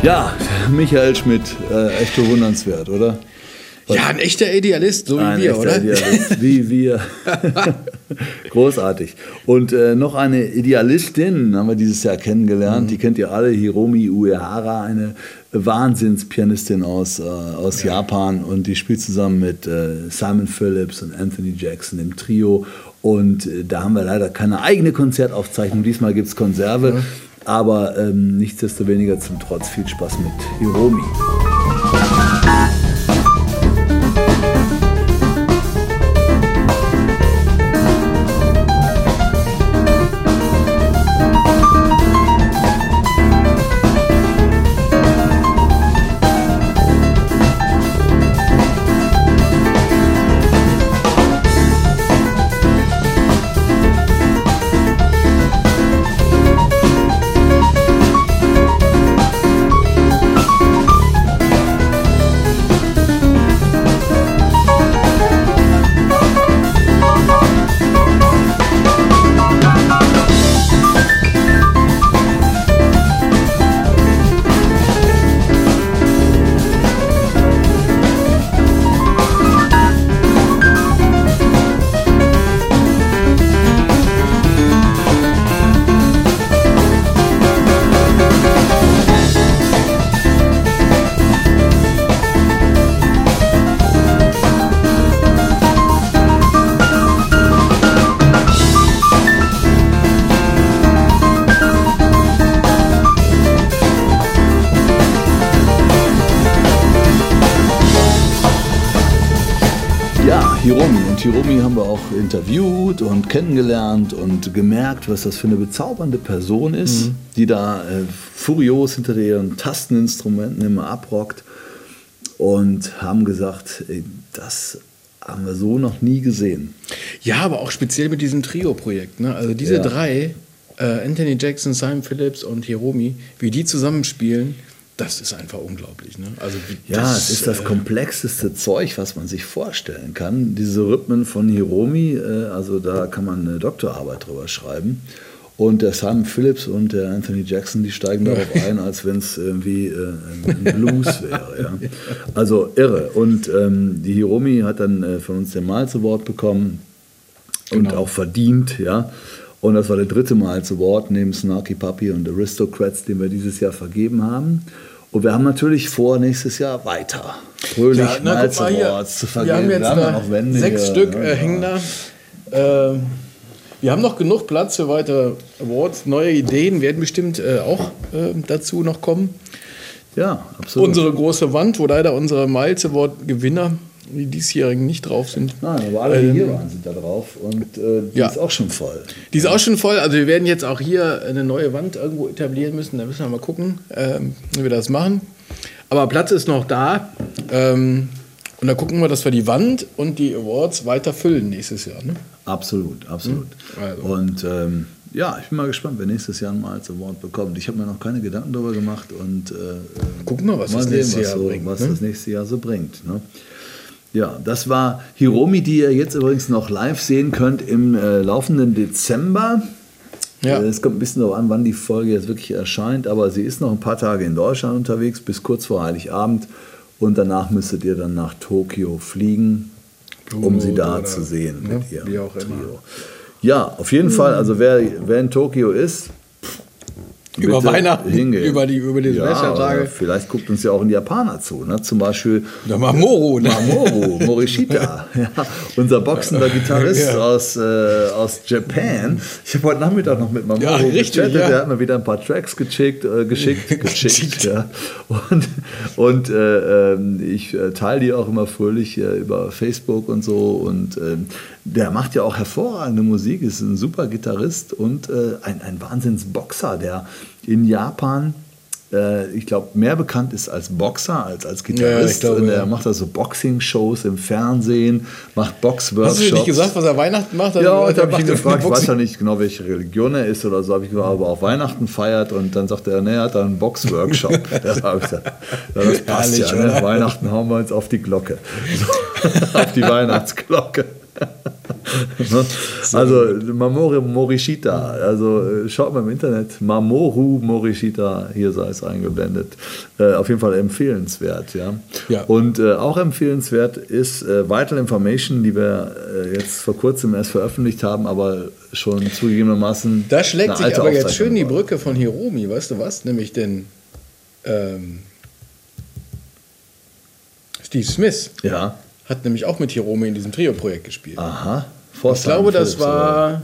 Ja, Michael Schmidt, äh, echt bewundernswert, oder? Was? Ja, ein echter Idealist, so wie wir, oder? Idealist, wie wir. Großartig. Und äh, noch eine Idealistin haben wir dieses Jahr kennengelernt. Mhm. Die kennt ihr alle, Hiromi Uehara, eine Wahnsinnspianistin aus, äh, aus ja. Japan. Und die spielt zusammen mit äh, Simon Phillips und Anthony Jackson im Trio. Und äh, da haben wir leider keine eigene Konzertaufzeichnung. Diesmal gibt es Konserve. Mhm. Aber ähm, nichtsdestoweniger zum Trotz viel Spaß mit Hiromi. Hiromi haben wir auch interviewt und kennengelernt und gemerkt, was das für eine bezaubernde Person ist, mhm. die da äh, furios hinter ihren Tasteninstrumenten immer abrockt und haben gesagt, ey, das haben wir so noch nie gesehen. Ja, aber auch speziell mit diesem Trio-Projekt. Ne? Also diese ja. drei, äh, Anthony Jackson, Simon Phillips und Hiromi, wie die zusammenspielen, das ist einfach unglaublich. Ne? Also ja, es ist das äh, komplexeste Zeug, was man sich vorstellen kann. Diese Rhythmen von Hiromi, äh, also da kann man eine Doktorarbeit drüber schreiben. Und der Simon Phillips und der Anthony Jackson, die steigen darauf ein, als wenn es irgendwie äh, ein Blues wäre. Ja. Also irre. Und ähm, die Hiromi hat dann äh, von uns den Miles Award bekommen und genau. auch verdient. Ja. Und das war der dritte Miles Award neben Snarky Puppy und Aristocrats, den wir dieses Jahr vergeben haben. Und wir haben natürlich vor, nächstes Jahr weiter fröhlich ja, na, Miles Awards zu vergeben. Wir haben jetzt wir haben sechs hier, Stück äh, hängen da. Äh, wir haben noch genug Platz für weitere Awards. Neue Ideen werden bestimmt äh, auch äh, dazu noch kommen. Ja, absolut. Unsere große Wand, wo leider unsere Miles Award Gewinner, die diesjährigen, nicht drauf sind. Nein, aber alle, die ähm, hier waren, sind da drauf. Und äh, die ja. ist auch schon voll. Die ist auch schon voll. Also wir werden jetzt auch hier eine neue Wand irgendwo etablieren müssen. Da müssen wir mal gucken, ähm, wie wir das machen. Aber Platz ist noch da. Ähm, und da gucken wir, dass wir die Wand und die Awards weiter füllen nächstes Jahr. Ne? Absolut, absolut. Hm? Also. Und ähm, ja, ich bin mal gespannt, wer nächstes Jahr ein Miles Award bekommt. Ich habe mir noch keine Gedanken darüber gemacht und äh, gucken wir, was, mal das, sehen, nächste was, so, bringt, was ne? das nächste Jahr so bringt. Ne? Ja, das war Hiromi, die ihr jetzt übrigens noch live sehen könnt im äh, laufenden Dezember. Ja. Äh, es kommt ein bisschen darauf an, wann die Folge jetzt wirklich erscheint, aber sie ist noch ein paar Tage in Deutschland unterwegs, bis kurz vor Heiligabend. Und danach müsstet ihr dann nach Tokio fliegen, um sie da zu sehen ne? mit ihrem Wie auch Trio. Immer. Ja, auf jeden mhm. Fall. Also wer, wer in Tokio ist, über Weihnachten, hingehen. über die, über die ja, Vielleicht guckt uns ja auch ein Japaner zu, ne? zum Beispiel Der Mamoru. Ne? Mamoru, Morishita, ja, unser boxender Gitarrist ja. aus, äh, aus Japan. Ich habe heute Nachmittag noch mit Mamoru ja, richtig, gechattet, ja. der hat mir wieder ein paar Tracks geschickt, äh, geschickt, geschickt ja. und, und äh, ähm, ich äh, teile die auch immer fröhlich äh, über Facebook und so und ähm, der macht ja auch hervorragende Musik, ist ein super Gitarrist und äh, ein, ein Wahnsinnsboxer, der in Japan, äh, ich glaube, mehr bekannt ist als Boxer als als Gitarrist. Ja, glaube, er ja. macht also Boxing-Shows im Fernsehen, macht Box-Workshops. Hast du nicht gesagt, was er Weihnachten macht? Ja, da habe ich ihn gefragt, ich weiß ja nicht genau, welche Religion er ist oder so, habe ich gesagt, aber auch Weihnachten feiert und dann sagt er, nee, er hat einen Box-Workshop. das, ja, das passt Herrlich, ja, ne? Weihnachten hauen wir uns auf die Glocke. auf die Weihnachtsglocke. also Mamoru Morishita, also äh, schaut mal im Internet, Mamoru Morishita, hier sei es eingeblendet. Äh, auf jeden Fall empfehlenswert, ja. ja. Und äh, auch empfehlenswert ist äh, Vital Information, die wir äh, jetzt vor kurzem erst veröffentlicht haben, aber schon zugegebenermaßen. Da schlägt sich aber jetzt schön die Brücke von Hiromi, weißt du was? Nämlich den ähm, Steve Smith. Ja hat nämlich auch mit Hiromi in diesem Trio-Projekt gespielt. Aha. ich glaube, das war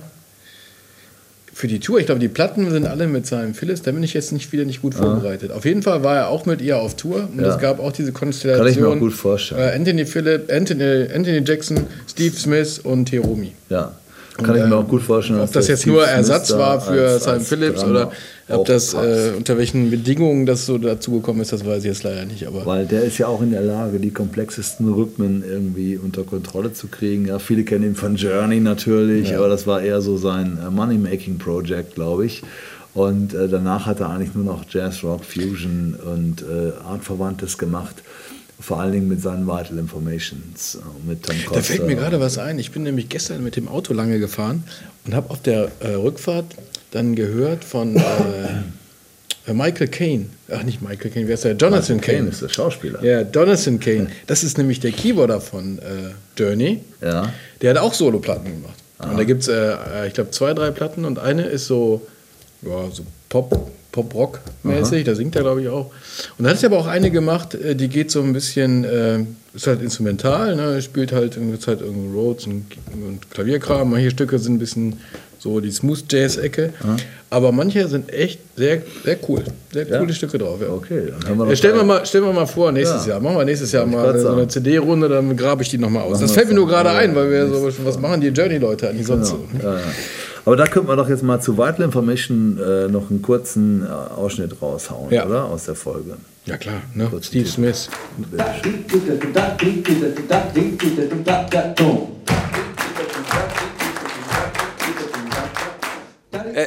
für die Tour. Ich glaube, die Platten sind alle mit seinem Phyllis. Da bin ich jetzt nicht wieder nicht gut vorbereitet. Auf jeden Fall war er auch mit ihr auf Tour. Und ja. es gab auch diese Konstellation. Kann ich mir auch gut vorstellen. Äh, Anthony Phillip, Anthony, Anthony Jackson, Steve Smith und Hiromi. Ja. Kann und, ich mir auch gut vorstellen. Ob das jetzt nur Ersatz war für Simon Phillips oder ob das äh, unter welchen Bedingungen das so dazu gekommen ist, das weiß ich jetzt leider nicht. Aber Weil der ist ja auch in der Lage, die komplexesten Rhythmen irgendwie unter Kontrolle zu kriegen. Ja, viele kennen ihn von Journey natürlich, ja. aber das war eher so sein äh, Money-Making-Project, glaube ich. Und äh, danach hat er eigentlich nur noch Jazz, Rock, Fusion und äh, Artverwandtes gemacht vor allen Dingen mit seinen Vital Informations, äh, mit Tom Costa. Da fällt mir gerade was ein. Ich bin nämlich gestern mit dem Auto lange gefahren und habe auf der äh, Rückfahrt dann gehört von äh, Michael Caine. Ach, nicht Michael Caine, wer ist der? Jonathan Caine. Caine ist der Schauspieler. Ja, Jonathan Caine. Das ist nämlich der Keyboarder von äh, Journey. Ja. Der hat auch Soloplatten gemacht. Aha. Und da gibt es, äh, äh, ich glaube, zwei, drei Platten und eine ist so, ja, so Pop, Pop-Rock-mäßig, da singt er, glaube ich, auch. Und dann hat er aber auch eine gemacht, äh, die geht so ein bisschen, äh, ist halt instrumental, ne? spielt halt, halt irgendwie Rhodes und, und Klavierkram. Manche Stücke sind ein bisschen so die Smooth Jazz-Ecke. Mhm. Aber manche sind echt sehr, sehr cool. Sehr ja? coole Stücke drauf. Ja. Okay, dann haben wir äh, stellen, wir mal, stellen wir mal vor, nächstes ja. Jahr. Machen wir nächstes Jahr mal so eine CD-Runde, dann grabe ich die nochmal aus. Machen das fällt mir nur gerade ein, weil wir so, was machen die Journey-Leute eigentlich sonst genau. so? Ja, Aber da könnte man doch jetzt mal zu Vital Information äh, noch einen kurzen äh, Ausschnitt raushauen, oder? Aus der Folge. Ja klar, ne? Steve Smith. Uh,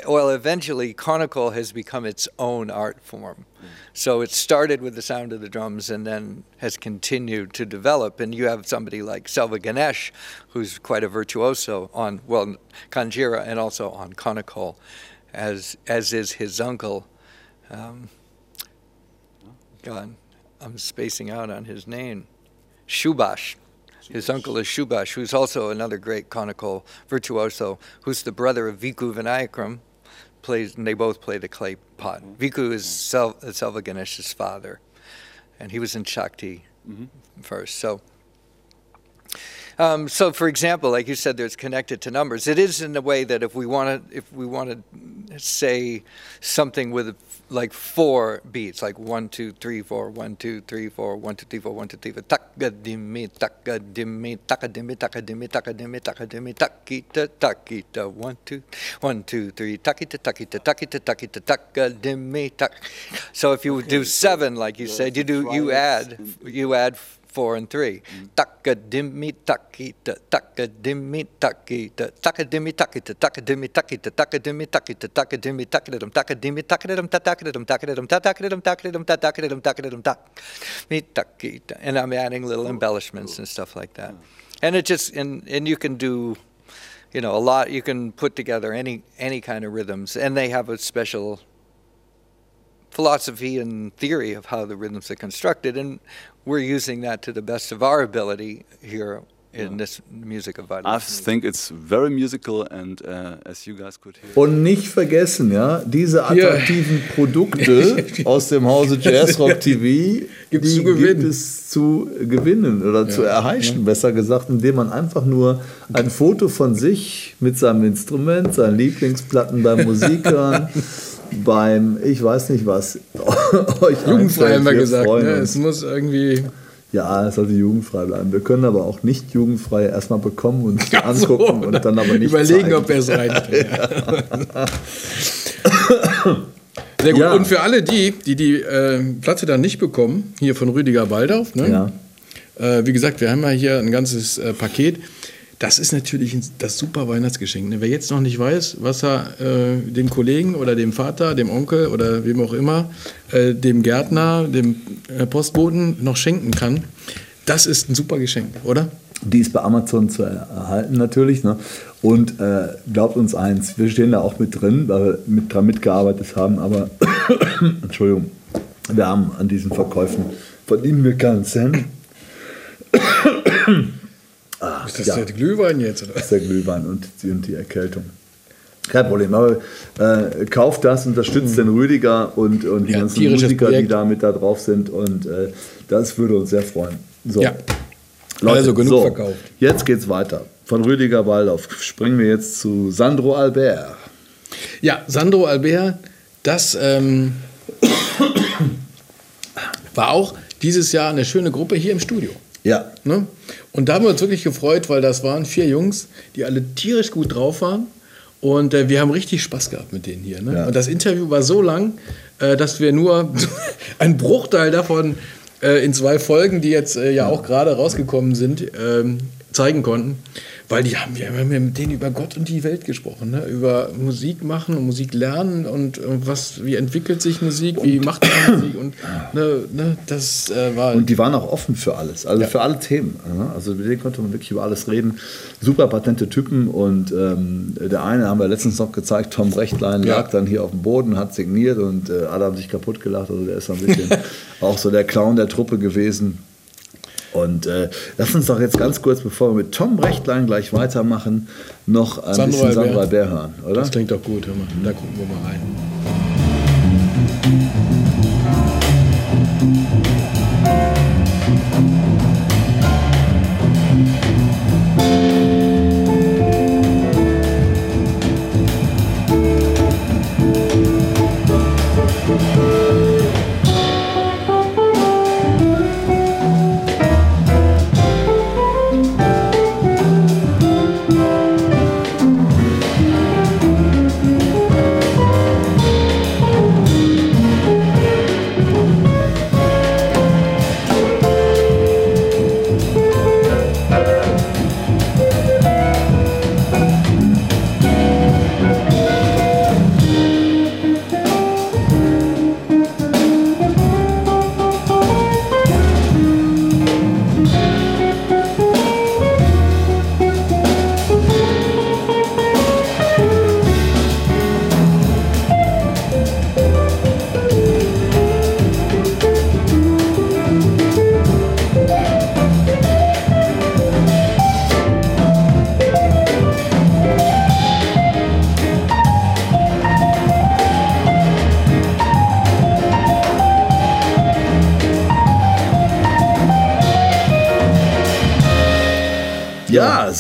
well, eventually, Chronicle has become its own art form. So it started with the sound of the drums and then has continued to develop. And you have somebody like Selva Ganesh, who's quite a virtuoso on, well, Kanjira and also on Chronicle. as as is his uncle. Um, God, I'm spacing out on his name. Shubash. His uncle is Shubash, who's also another great conical virtuoso, who's the brother of Viku Vinayakram. Plays, and they both play the clay pot. Mm-hmm. Viku is Sel- Selva Ganesh's father, and he was in Shakti mm-hmm. first. So um, so, for example, like you said, there's connected to numbers. It is in a way that if we want to, if we want to say something with like four beats, like one, two, three, four, one, two, three, four, one, two, three, four, one, two, three, four, takadimi, takadimi, takadimi, takadimi, takadimi, takadimi, takita, takita, one, two, one, two, three, takita, takita, takita, takita, takadimi, tak. So if you do seven, like you said, you do, you add, you add four and three. Takadimi takita, takadimi takita, takadimi takita, takadimi takita, takadimi takita, takadimi takidum, takadimi takidum, takidum, takidum, takidum, takidum, takidum, takidum, tak, mi takita. And I'm adding little embellishments and stuff like that. And it just, and, and you can do, you know, a lot, you can put together any, any kind of rhythms, and they have a special philosophy and theory of how the rhythms are constructed, and we're using that to the best of our ability here in this music of I think it's very musical and uh, as you guys could hear. Und nicht vergessen, ja, diese attraktiven yeah. Produkte aus dem Hause Jazz Rock TV, Gibt's die gibt es zu gewinnen oder ja. zu erheischen, ja. besser gesagt, indem man einfach nur ein Foto von sich mit seinem Instrument, seinen Lieblingsplatten beim Musik hören beim, ich weiß nicht was, euch Jugendfrei haben wir gesagt, ne? es muss irgendwie. Ja, es sollte jugendfrei bleiben. Wir können aber auch nicht jugendfrei erstmal bekommen und ja, angucken so, und dann aber nicht Überlegen, zeigen. ob wir es reinstellen. Sehr gut. Ja. Und für alle die, die die äh, Platte dann nicht bekommen, hier von Rüdiger Waldorf, ne? ja. Äh, wie gesagt, wir haben ja hier ein ganzes äh, Paket das ist natürlich das super Weihnachtsgeschenk. Ne? Wer jetzt noch nicht weiß, was er äh, dem Kollegen oder dem Vater, dem Onkel oder wem auch immer, äh, dem Gärtner, dem äh, Postboten noch schenken kann, das ist ein super Geschenk, oder? Die ist bei Amazon zu erhalten natürlich. Ne? Und äh, glaubt uns eins, wir stehen da auch mit drin, weil wir mit, dran mitgearbeitet haben, aber Entschuldigung, wir haben an diesen Verkäufen verdienen wir keinen Cent. Ah, ist das ja. der Glühwein jetzt? Oder? Das ist der Glühwein und die, und die Erkältung. Kein Problem, aber äh, kauft das, unterstützt mhm. den Rüdiger und, und die ja, ganzen Musiker, Projekt. die da mit da drauf sind und äh, das würde uns sehr freuen. So. Ja. Leute, also genug so, verkauft. Jetzt geht's weiter. Von Rüdiger Waldorf springen wir jetzt zu Sandro Albert. Ja, Sandro Albert, das ähm, war auch dieses Jahr eine schöne Gruppe hier im Studio. Ja. Ne? Und da haben wir uns wirklich gefreut, weil das waren vier Jungs, die alle tierisch gut drauf waren. Und äh, wir haben richtig Spaß gehabt mit denen hier. Ne? Ja. Und das Interview war so lang, äh, dass wir nur einen Bruchteil davon äh, in zwei Folgen, die jetzt äh, ja auch gerade rausgekommen sind, ähm, zeigen konnten. Weil die haben, wir haben mit denen über Gott und die Welt gesprochen, ne? über Musik machen und Musik lernen und, und was, wie entwickelt sich Musik, wie macht man Musik und ne, ne, das äh, war. Und die waren auch offen für alles, also ja. für alle Themen. Also mit denen konnte man wirklich über alles reden. Super patente Typen und ähm, der eine haben wir letztens noch gezeigt, Tom Rechtlein ja. lag dann hier auf dem Boden, hat signiert und äh, alle haben sich kaputt gelacht. Also der ist ein bisschen auch so der Clown der Truppe gewesen. Und äh, lass uns doch jetzt ganz kurz, bevor wir mit Tom Rechtlein gleich weitermachen, noch ein Sandro bisschen Sandra Bär hören, oder? Das klingt doch gut, hör mal. Da gucken wir mal rein.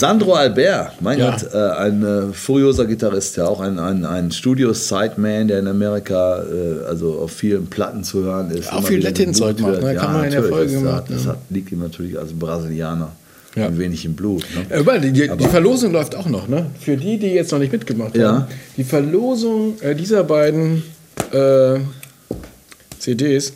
Sandro Albert, mein Ja. Gott, äh, ein äh, furioser Gitarrist, ja auch ein, ein, ein Studio-Sideman, der in Amerika äh, also auf vielen Platten zu hören ist. Auch immer viel Latin-Zeug macht, ne? Kann man in der Folge das, gemacht, Das hat, liegt ihm natürlich als Brasilianer Ja. ein wenig im Blut. Ne? Überall, die, die, Aber- die Verlosung läuft auch noch, ne? Für die, die jetzt noch nicht mitgemacht Ja. haben. Die Verlosung äh, dieser beiden äh, CDs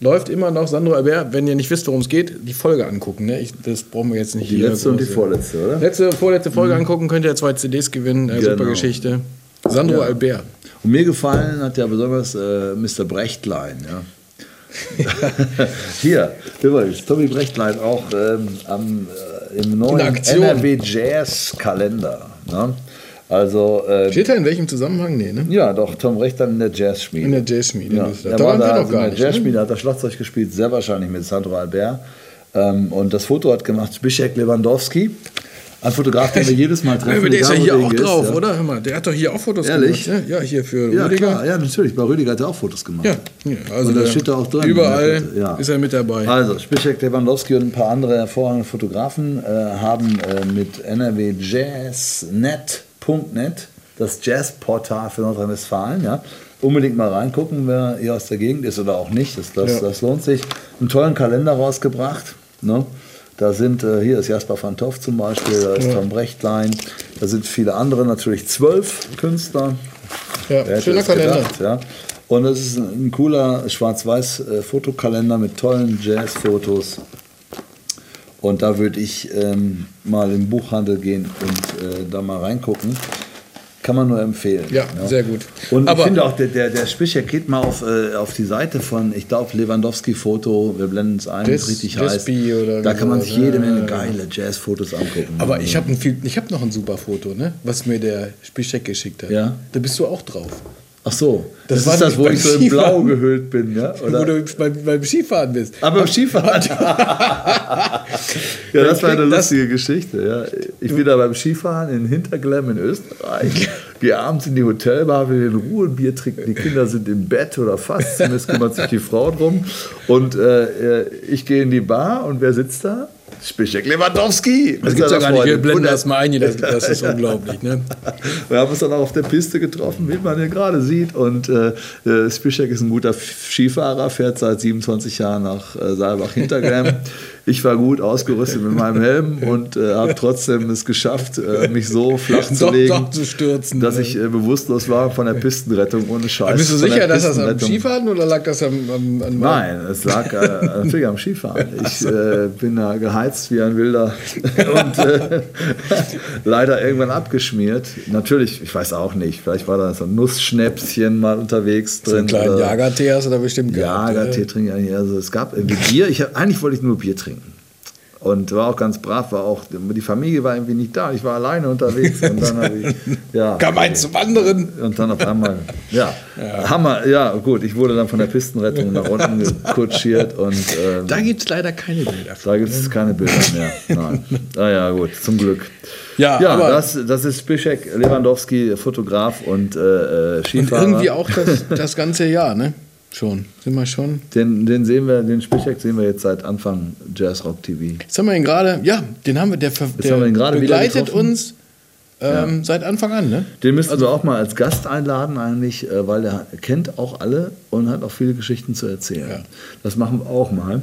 läuft immer noch. Sandro Albert, wenn ihr nicht wisst, worum es geht, die Folge angucken. Ne? Ich, das brauchen wir jetzt nicht Die hier letzte und die vorletzte, oder? Letzte, vorletzte Folge angucken, könnt ihr zwei CDs gewinnen. Äh, Super Genau. Geschichte. Sandro Ja. Albert. Und mir gefallen hat ja besonders äh, Mr. Brechtlein. Ja. Hier, übrigens, Tommy Brechtlein auch ähm, am, äh, im neuen. NRW Jazz Kalender. Ne? Also, äh, Steht da in welchem Zusammenhang? Nee, ne? ja, doch, Tom Brechtlein in der Jazzschmiede. In der Jazzschmiede. Ja, ist da Da war waren wir noch in gar der nicht. Ne? Jazzschmiede, hat er Schlagzeug gespielt, sehr wahrscheinlich mit Sandro Albert. Ähm, und das Foto hat gemacht Zbigniew Lewandowski. Ein Fotograf, den wir jedes Mal treffen. Aber der ist ja hier auch der drauf, ist, ja. oder? Hör mal, der hat doch hier auch Fotos Ehrlich? gemacht. Ne? Ja, hier für Ja, Rüdiger. klar, ja, natürlich. Bei Rüdiger hat er auch Fotos gemacht. Ja, ja, also Und da der- steht er auch drin. Überall Ja. ist er mit dabei. Also, Spischek Lewandowski und ein paar andere hervorragende Fotografen äh, haben äh, mit nrwjazznet.net das Jazzportal für Nordrhein-Westfalen. Ja. Unbedingt mal reingucken, wer hier aus der Gegend ist oder auch nicht. Das, das, Ja. das lohnt sich. Einen tollen Kalender rausgebracht. Ne? Da sind, äh, hier ist Jasper van Toff zum Beispiel, da ist Tom Brechtlein, da sind viele andere, natürlich zwölf Künstler. Ja, Wer schöner das Kalender. gedacht, ja. Und es ist ein cooler Schwarz-Weiß-Fotokalender mit tollen Jazz-Fotos. Und da würde ich ähm, mal im Buchhandel gehen und äh, da mal reingucken. Kann man nur empfehlen. Ja, sehr gut. Und Aber- ich finde auch, der, der, der Spichek geht mal auf, äh, auf die Seite von, ich glaube, Lewandowski-Foto, wir blenden es ein, Jazz- richtig Jazzby heißt. oder Da kann man sich jede ja, Menge ja. geile Jazz-Fotos angucken. Aber ich habe hab noch ein super Foto, ne? was mir der Spischek geschickt hat. Ja. Da bist du auch drauf. Ach so, Das das, ist das, wo ich so in Blau gehüllt bin, ja? Wo Oder? du beim, beim Skifahren bist. Aber beim Skifahren. ja, das war eine lustige Geschichte. Ja. Ich bin da beim Skifahren in Hinterglemm in Österreich. Gehe abends in die Hotelbar, will in Ruhe ein Bier trinken. Die Kinder sind im Bett oder fast, zumindest kümmert sich die Frau drum. Und äh, äh, ich gehe in die Bar und wer sitzt da? Spischek Lewandowski. Das mit gibt's ja gar nicht. Wir blenden das mal ein, das, das ist unglaublich. Ne? wir haben uns dann auch auf der Piste getroffen, wie man hier gerade sieht. Und äh, äh, Spischek ist ein guter Skifahrer, fährt seit 27 Jahren nach äh, Saalbach-Hinterglemm. Ich war gut ausgerüstet mit meinem Helm und äh, habe trotzdem es geschafft, äh, mich so flach zu Doch, legen, doch zu stürzen. dass ich äh, bewusstlos war von der Pistenrettung ohne Scheiß. Aber bist du sicher, dass das am. Skifahren oder lag das am, am, am Nein, es lag äh, natürlich am Skifahren. Ich äh, bin da geheizt wie ein Wilder und äh, leider irgendwann abgeschmiert. Natürlich, ich weiß auch nicht, vielleicht war da so ein Nussschnäpschen mal unterwegs So drin. einen kleinen Jagertee hast du da bestimmt gehabt. Jagertee trinke ich eigentlich. Also es gab irgendwie Bier. Ich eigentlich wollte ich nur Bier trinken. Und war auch ganz brav, war auch, die Familie war irgendwie nicht da. Ich war alleine unterwegs und dann habe ich, ja. Kam eins zum anderen. Und dann auf einmal, ja, Hammer, ja, gut, ich wurde dann von der Pistenrettung nach unten kutschiert und ähm, Da gibt es leider keine Bilder. da gibt es keine Bilder mehr. Nein. Ah ja, gut, zum Glück. Ja, Ja, aber- das, das ist Spischek Lewandowski, Fotograf und äh, äh, Und Skifahrer. irgendwie auch das, das ganze Jahr, ne? Schon. Sind wir schon. Den, den sehen wir, den Spischek sehen wir jetzt seit Anfang Jazz Rock TV. Jetzt haben wir ihn gerade, ja, den haben wir, der, der haben wir ihn gerade begleitet uns ähm, seit Anfang an, ne? Den müssten wir auch mal als Gast einladen, eigentlich, äh, weil der kennt auch alle und hat auch viele Geschichten zu erzählen. Ja. Das machen wir auch mal.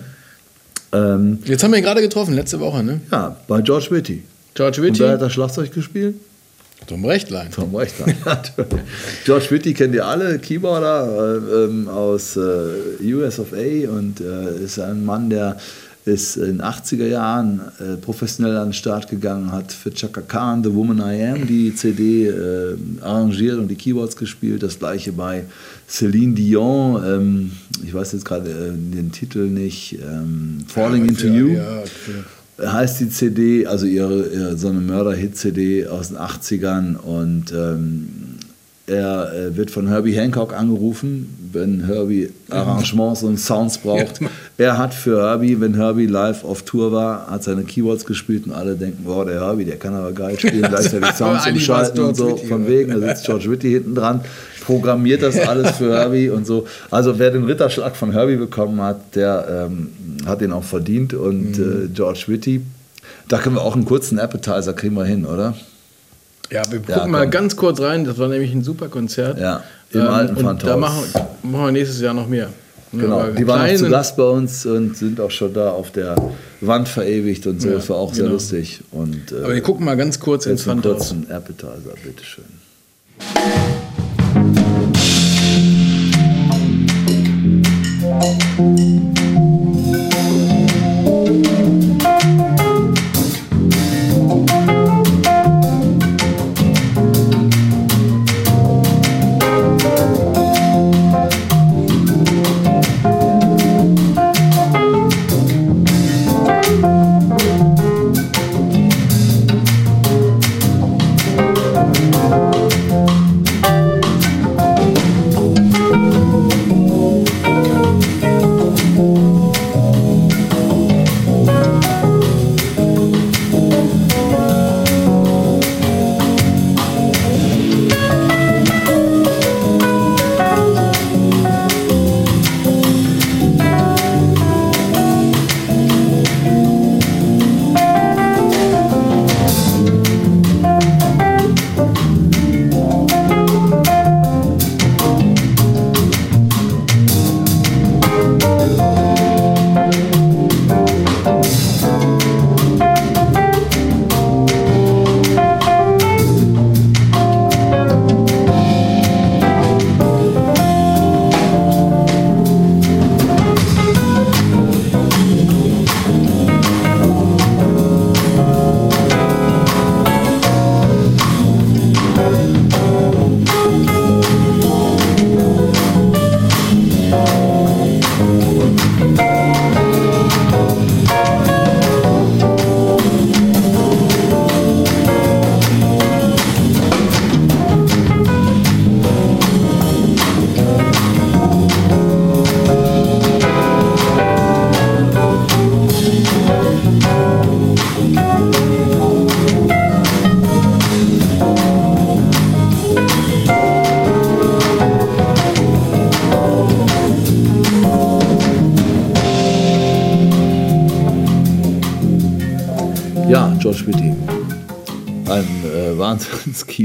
Ähm, Jetzt haben wir ihn gerade getroffen, letzte Woche, ne? ja, bei George Whitty. George Und wer hat das Schlagzeug gespielt? Tom Rechtlein. Tom Rechtler. George Whitty kennt ihr alle, Keyboarder äh, ähm, aus äh, US of A und äh, ist ein Mann, der ist in den 80er Jahren äh, professionell an den Start gegangen, hat für Chaka Khan, The Woman I Am, die CD äh, arrangiert und die Keyboards gespielt. Das gleiche bei Celine Dion, ähm, ich weiß jetzt gerade äh, den Titel nicht, ähm, Falling Into Ja, You Ja, heißt die CD, also ihre, ihre so eine Mörder-Hit-CD aus den 80ern und ähm, er äh, wird von Herbie Hancock angerufen, wenn Herbie Arrangements und Sounds braucht. Ja. Er hat für Herbie, wenn Herbie live auf Tour war, hat seine Keyboards gespielt und alle denken, boah, der Herbie, der kann aber geil spielen, gleichzeitig Sounds umschalten und so. Von wegen, da sitzt George Whitty hinten dran, programmiert das alles für Herbie und so. Also wer den Ritterschlag von Herbie bekommen hat, der ähm, hat den auch verdient und Mhm. äh, George Whitty Da können wir auch einen kurzen Appetizer kriegen wir hin, oder? Ja, wir gucken ja, mal ganz kurz rein. Das war nämlich ein super Konzert. Ja, im ähm, alten Pfandhaus. Da machen, machen wir nächstes Jahr noch mehr. Genau, die waren auch zu Gast bei uns und sind auch schon da auf der Wand verewigt und so. Ja, das war auch genau. sehr lustig. Und, äh, Aber wir gucken mal ganz kurz ins Pfandhaus. Kurzen Appetizer, bitteschön.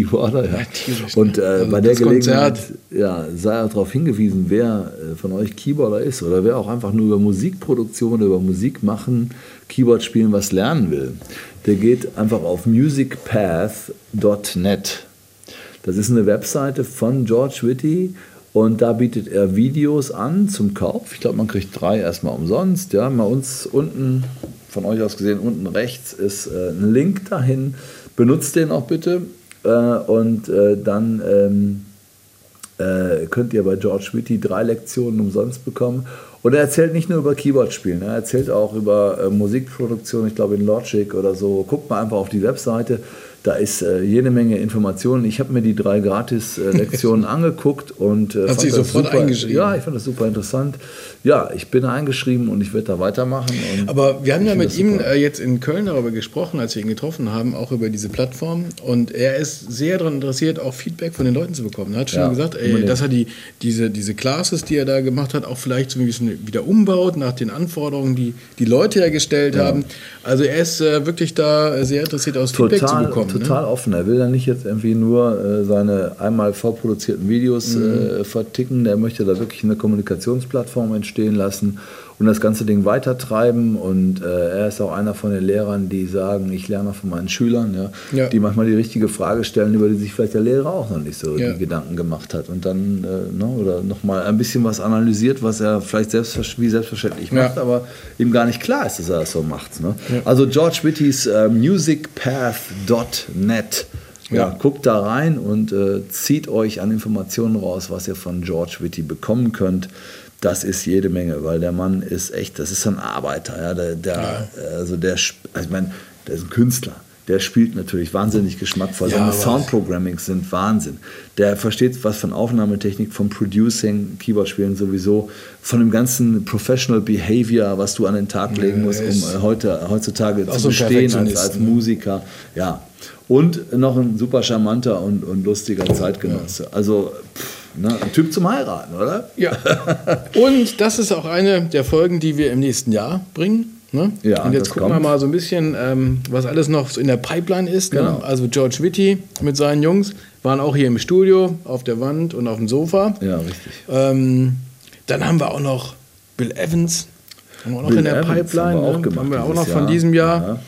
Wahnsinns-Keyboarder. Ja. Und äh, also bei der Gelegenheit ja, sei auch darauf hingewiesen, wer äh, von euch Keyboarder ist oder wer auch einfach nur über Musikproduktion, über Musik machen, Keyboard spielen was lernen will. Der geht einfach auf musicpath.net. Das ist eine Webseite von George Whitty und da bietet er Videos an zum Kauf. Ich glaube, man kriegt drei erstmal umsonst. Ja, mal uns unten, von euch aus gesehen, unten rechts ist äh, ein Link dahin benutzt den auch bitte äh, und äh, dann ähm, äh, könnt ihr bei George Whitty drei Lektionen umsonst bekommen. Und er erzählt nicht nur über Keyboard-Spielen, er erzählt auch über äh, Musikproduktion, ich glaube in Logic oder so. Guckt mal einfach auf die Webseite. Da ist äh, jede Menge Informationen. Ich habe mir die drei Gratis-Lektionen angeguckt und äh, Hat sich sofort super, eingeschrieben. Ja, ich fand das super interessant. Ja, ich bin eingeschrieben und ich werde da weitermachen. Aber wir haben ja mit ihm äh, jetzt in Köln darüber gesprochen, als wir ihn getroffen haben, auch über diese Plattform. Und er ist sehr daran interessiert, auch Feedback von den Leuten zu bekommen. Er hat schon ja, gesagt, ey, dass er die, diese, diese Classes, die er da gemacht hat, auch vielleicht so ein bisschen wieder umbaut nach den Anforderungen, die die Leute ja gestellt ja. haben. Also er ist äh, wirklich da sehr interessiert, aus total, Feedback zu bekommen. Ne? Total offen. Er will ja nicht jetzt irgendwie nur äh, seine einmal vorproduzierten Videos mhm. äh, verticken. Er möchte da wirklich eine Kommunikationsplattform entstehen lassen und das ganze Ding weitertreiben. Und äh, er ist auch einer von den Lehrern, die sagen, ich lerne von meinen Schülern, ja, ja. die manchmal die richtige Frage stellen, über die sich vielleicht der Lehrer auch noch nicht so ja. die Gedanken gemacht hat. Und dann äh, ne, oder nochmal ein bisschen was analysiert, was er vielleicht selbst, wie selbstverständlich macht, ja. aber ihm gar nicht klar ist, dass er das so macht. Ne? Also George Whittys äh, musicpath.net. Ja, guckt da rein und äh, zieht euch an Informationen raus, was ihr von George Whitty bekommen könnt das ist jede Menge, weil der Mann ist echt, das ist ein Arbeiter. Ja, der, der ja. Also der, also ich meine, der ist ein Künstler. Der spielt natürlich wahnsinnig geschmackvoll. Ja, Seine Soundprogrammings sind Wahnsinn. Der versteht was von Aufnahmetechnik, vom Producing, Keyboard-Spielen sowieso, von dem ganzen Professional Behavior, was du an den Tag legen musst, um äh, heute, heutzutage zu bestehen als, als ne? Musiker. Ja. Und noch ein super charmanter und, und lustiger Zeitgenosse. Also, pff, Ne? Ein Typ zum Heiraten, oder? Ja. Und das ist auch eine der Folgen, die wir im nächsten Jahr bringen. Ne? Ja, und jetzt gucken kommt. wir mal so ein bisschen, ähm, was alles noch so in der Pipeline ist. Genau. Ne? Also George Whitty mit seinen Jungs waren auch hier im Studio, auf der Wand und auf dem Sofa. Ja, richtig. Ähm, dann haben wir auch noch Bill Evans, haben wir auch noch Bill in der Evans Pipeline. haben wir auch ne? gemacht haben wir auch noch von Jahr. diesem Jahr.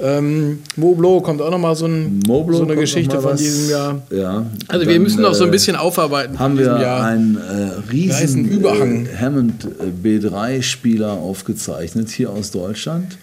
Ähm, Moblo kommt auch noch mal so, ein, so eine Geschichte von diesem Jahr. Ja. Also wir müssen noch so ein äh, bisschen aufarbeiten haben wir Jahr. einen äh, riesen Überhang. Äh, Hammond äh, B3-Spieler aufgezeichnet hier aus Deutschland.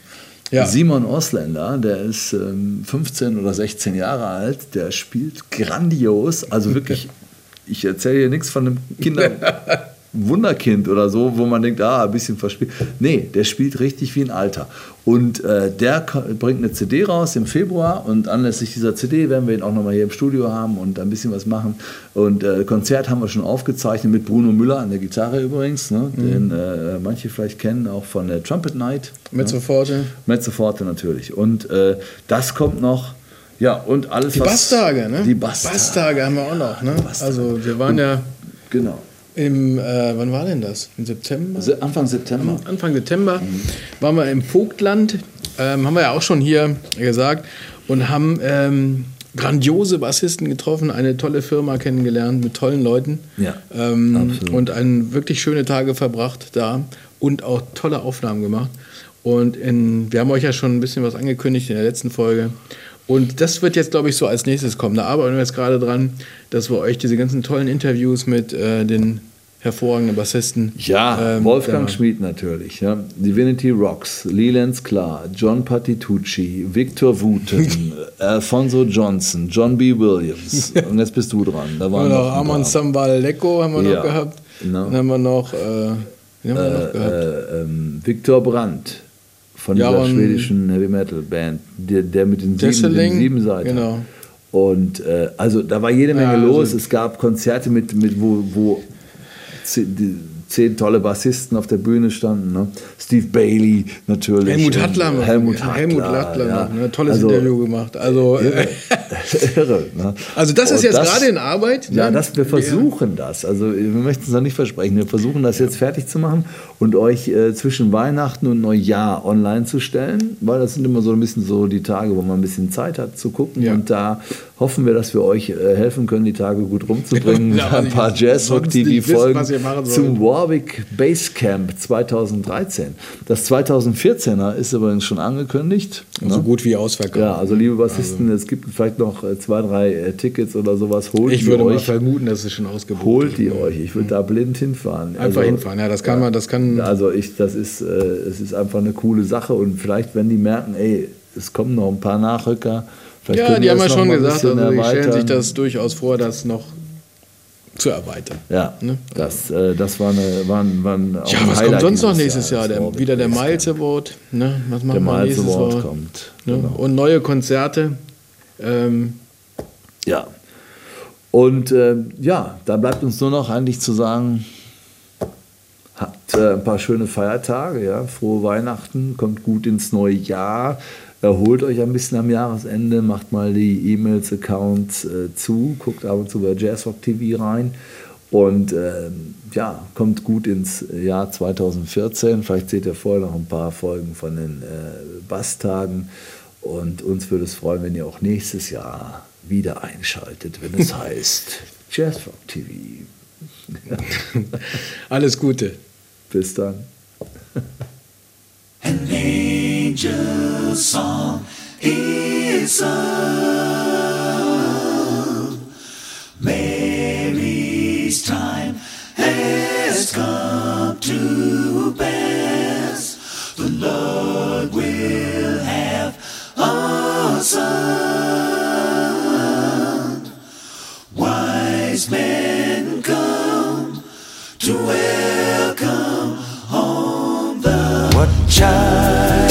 Ja. Simon Ausländer, der ist ähm, 15 oder 16 Jahre alt, der spielt grandios, also wirklich, ich erzähle hier nichts von einem Kinder Wunderkind oder so, wo man denkt, ah, ein bisschen verspielt. Nee, der spielt richtig wie ein Alter. Und äh, der bringt eine CD raus im Februar und anlässlich dieser CD werden wir ihn auch nochmal hier im Studio haben und ein bisschen was machen. Und äh, Konzert haben wir schon aufgezeichnet mit Bruno Müller an der Gitarre übrigens, ne, den äh, manche vielleicht kennen, auch von der Trumpet Night. Mit Soforte. Mezzoforte natürlich. Und äh, das kommt noch. Ja, und alles Die was- Basstage, ne? Die Basstage. Basstage haben wir auch noch, ne? Also wir waren ja Genau. Im, äh, wann war denn das? Im September? Se- Anfang September. Anfang September waren wir im Vogtland, ähm, haben wir ja auch schon hier gesagt, und haben ähm, grandiose Bassisten getroffen, eine tolle Firma kennengelernt mit tollen Leuten Ja, ähm, und ein, wirklich schöne Tage verbracht da und auch tolle Aufnahmen gemacht. Und in, wir haben euch ja schon ein bisschen was angekündigt in der letzten Folge. Und das wird jetzt, glaube ich, so als nächstes kommen. Da arbeiten wir jetzt gerade dran, dass wir euch diese ganzen tollen Interviews mit äh, den hervorragenden Bassisten. Ja, ähm, Wolfgang Schmid natürlich. Ja. Divinity Rocks, Leland Sklar, John Patitucci, Victor Wooten, Alfonso Johnson, John B. Williams. Und jetzt bist du dran. Da waren wir noch paar. Sambal Lecco haben wir Ja, noch gehabt. genau. Dann haben wir noch, äh, haben wir noch gehabt? äh, ähm, Victor Brandt von Ja, dieser schwedischen Heavy Metal Band, der, der mit den sieben, den sieben Seiten. genau. Und äh, also da war jede Menge Ja, also- los. Es gab Konzerte mit, mit wo, wo zehn, tolle Bassisten auf der Bühne standen. Ne? Steve Bailey natürlich. Helmut Und, Hattler. noch. Helmut Ja, Hattler. Helmut Hattler ja. noch. Ne? Tolles Also, Interview gemacht. Also, Irre. äh, Irre ne? also das ist Und jetzt das- gerade in Arbeit. Ja, das, wir versuchen das. Also wir möchten es noch nicht versprechen. Wir versuchen das jetzt fertig zu machen und euch äh, zwischen Weihnachten und Neujahr online zu stellen, weil das sind immer so ein bisschen so die Tage, wo man ein bisschen Zeit hat zu gucken. Ja. Und da hoffen wir, dass wir euch äh, helfen können, die Tage gut rumzubringen. Ja, ein paar ich Jazzrock sonst nicht wissen, TV-Folgen was ihr machen sollt. zum Warwick Basecamp 2013. Das 2014er ist übrigens schon angekündigt. so ne? gut wie ausverkauft. Ja, also liebe Bassisten, es gibt vielleicht noch äh, zwei, drei äh, Tickets oder sowas. Holt ich würde mal euch. vermuten, dass es schon ausgebucht Holt ihr euch. Ich würde da blind hinfahren. Einfach hinfahren. Ja, das kann man, das kann. Also ich, das ist, äh, es ist einfach eine coole Sache und vielleicht, wenn die merken, ey, es kommen noch ein paar Nachrücker. Vielleicht ja, die haben ja schon gesagt, also die stellen sich das durchaus vor, das noch zu erweitern. Ja, Ne? das, äh, das war eine, war, ein- war ein, auch Ja, was Highlight kommt sonst noch nächstes Jahr? das Der, wieder der. Miles Award. Ne? Was machen Der Miles nächstes Award Jahr? kommt. Ne? Genau. Und neue Konzerte. Ähm, Ja. Und äh, ja, da bleibt uns nur noch eigentlich zu sagen, habt äh, ein paar schöne Feiertage, ja, frohe Weihnachten, kommt gut ins neue Jahr, erholt euch ein bisschen am Jahresende, macht mal die E-Mails, Accounts äh, zu, guckt ab und zu bei Jazzrock TV rein und ähm, ja, kommt gut ins Jahr 2014. Vielleicht seht ihr vorher noch ein paar Folgen von den äh, Basstagen und uns würde es freuen, wenn ihr auch nächstes Jahr wieder einschaltet, wenn es heißt Jazzrock TV. alles Gute. Bis dann. angel song is sung. Mary's time has come to pass. The Lord will have a son. Wise men come to welcome home the what child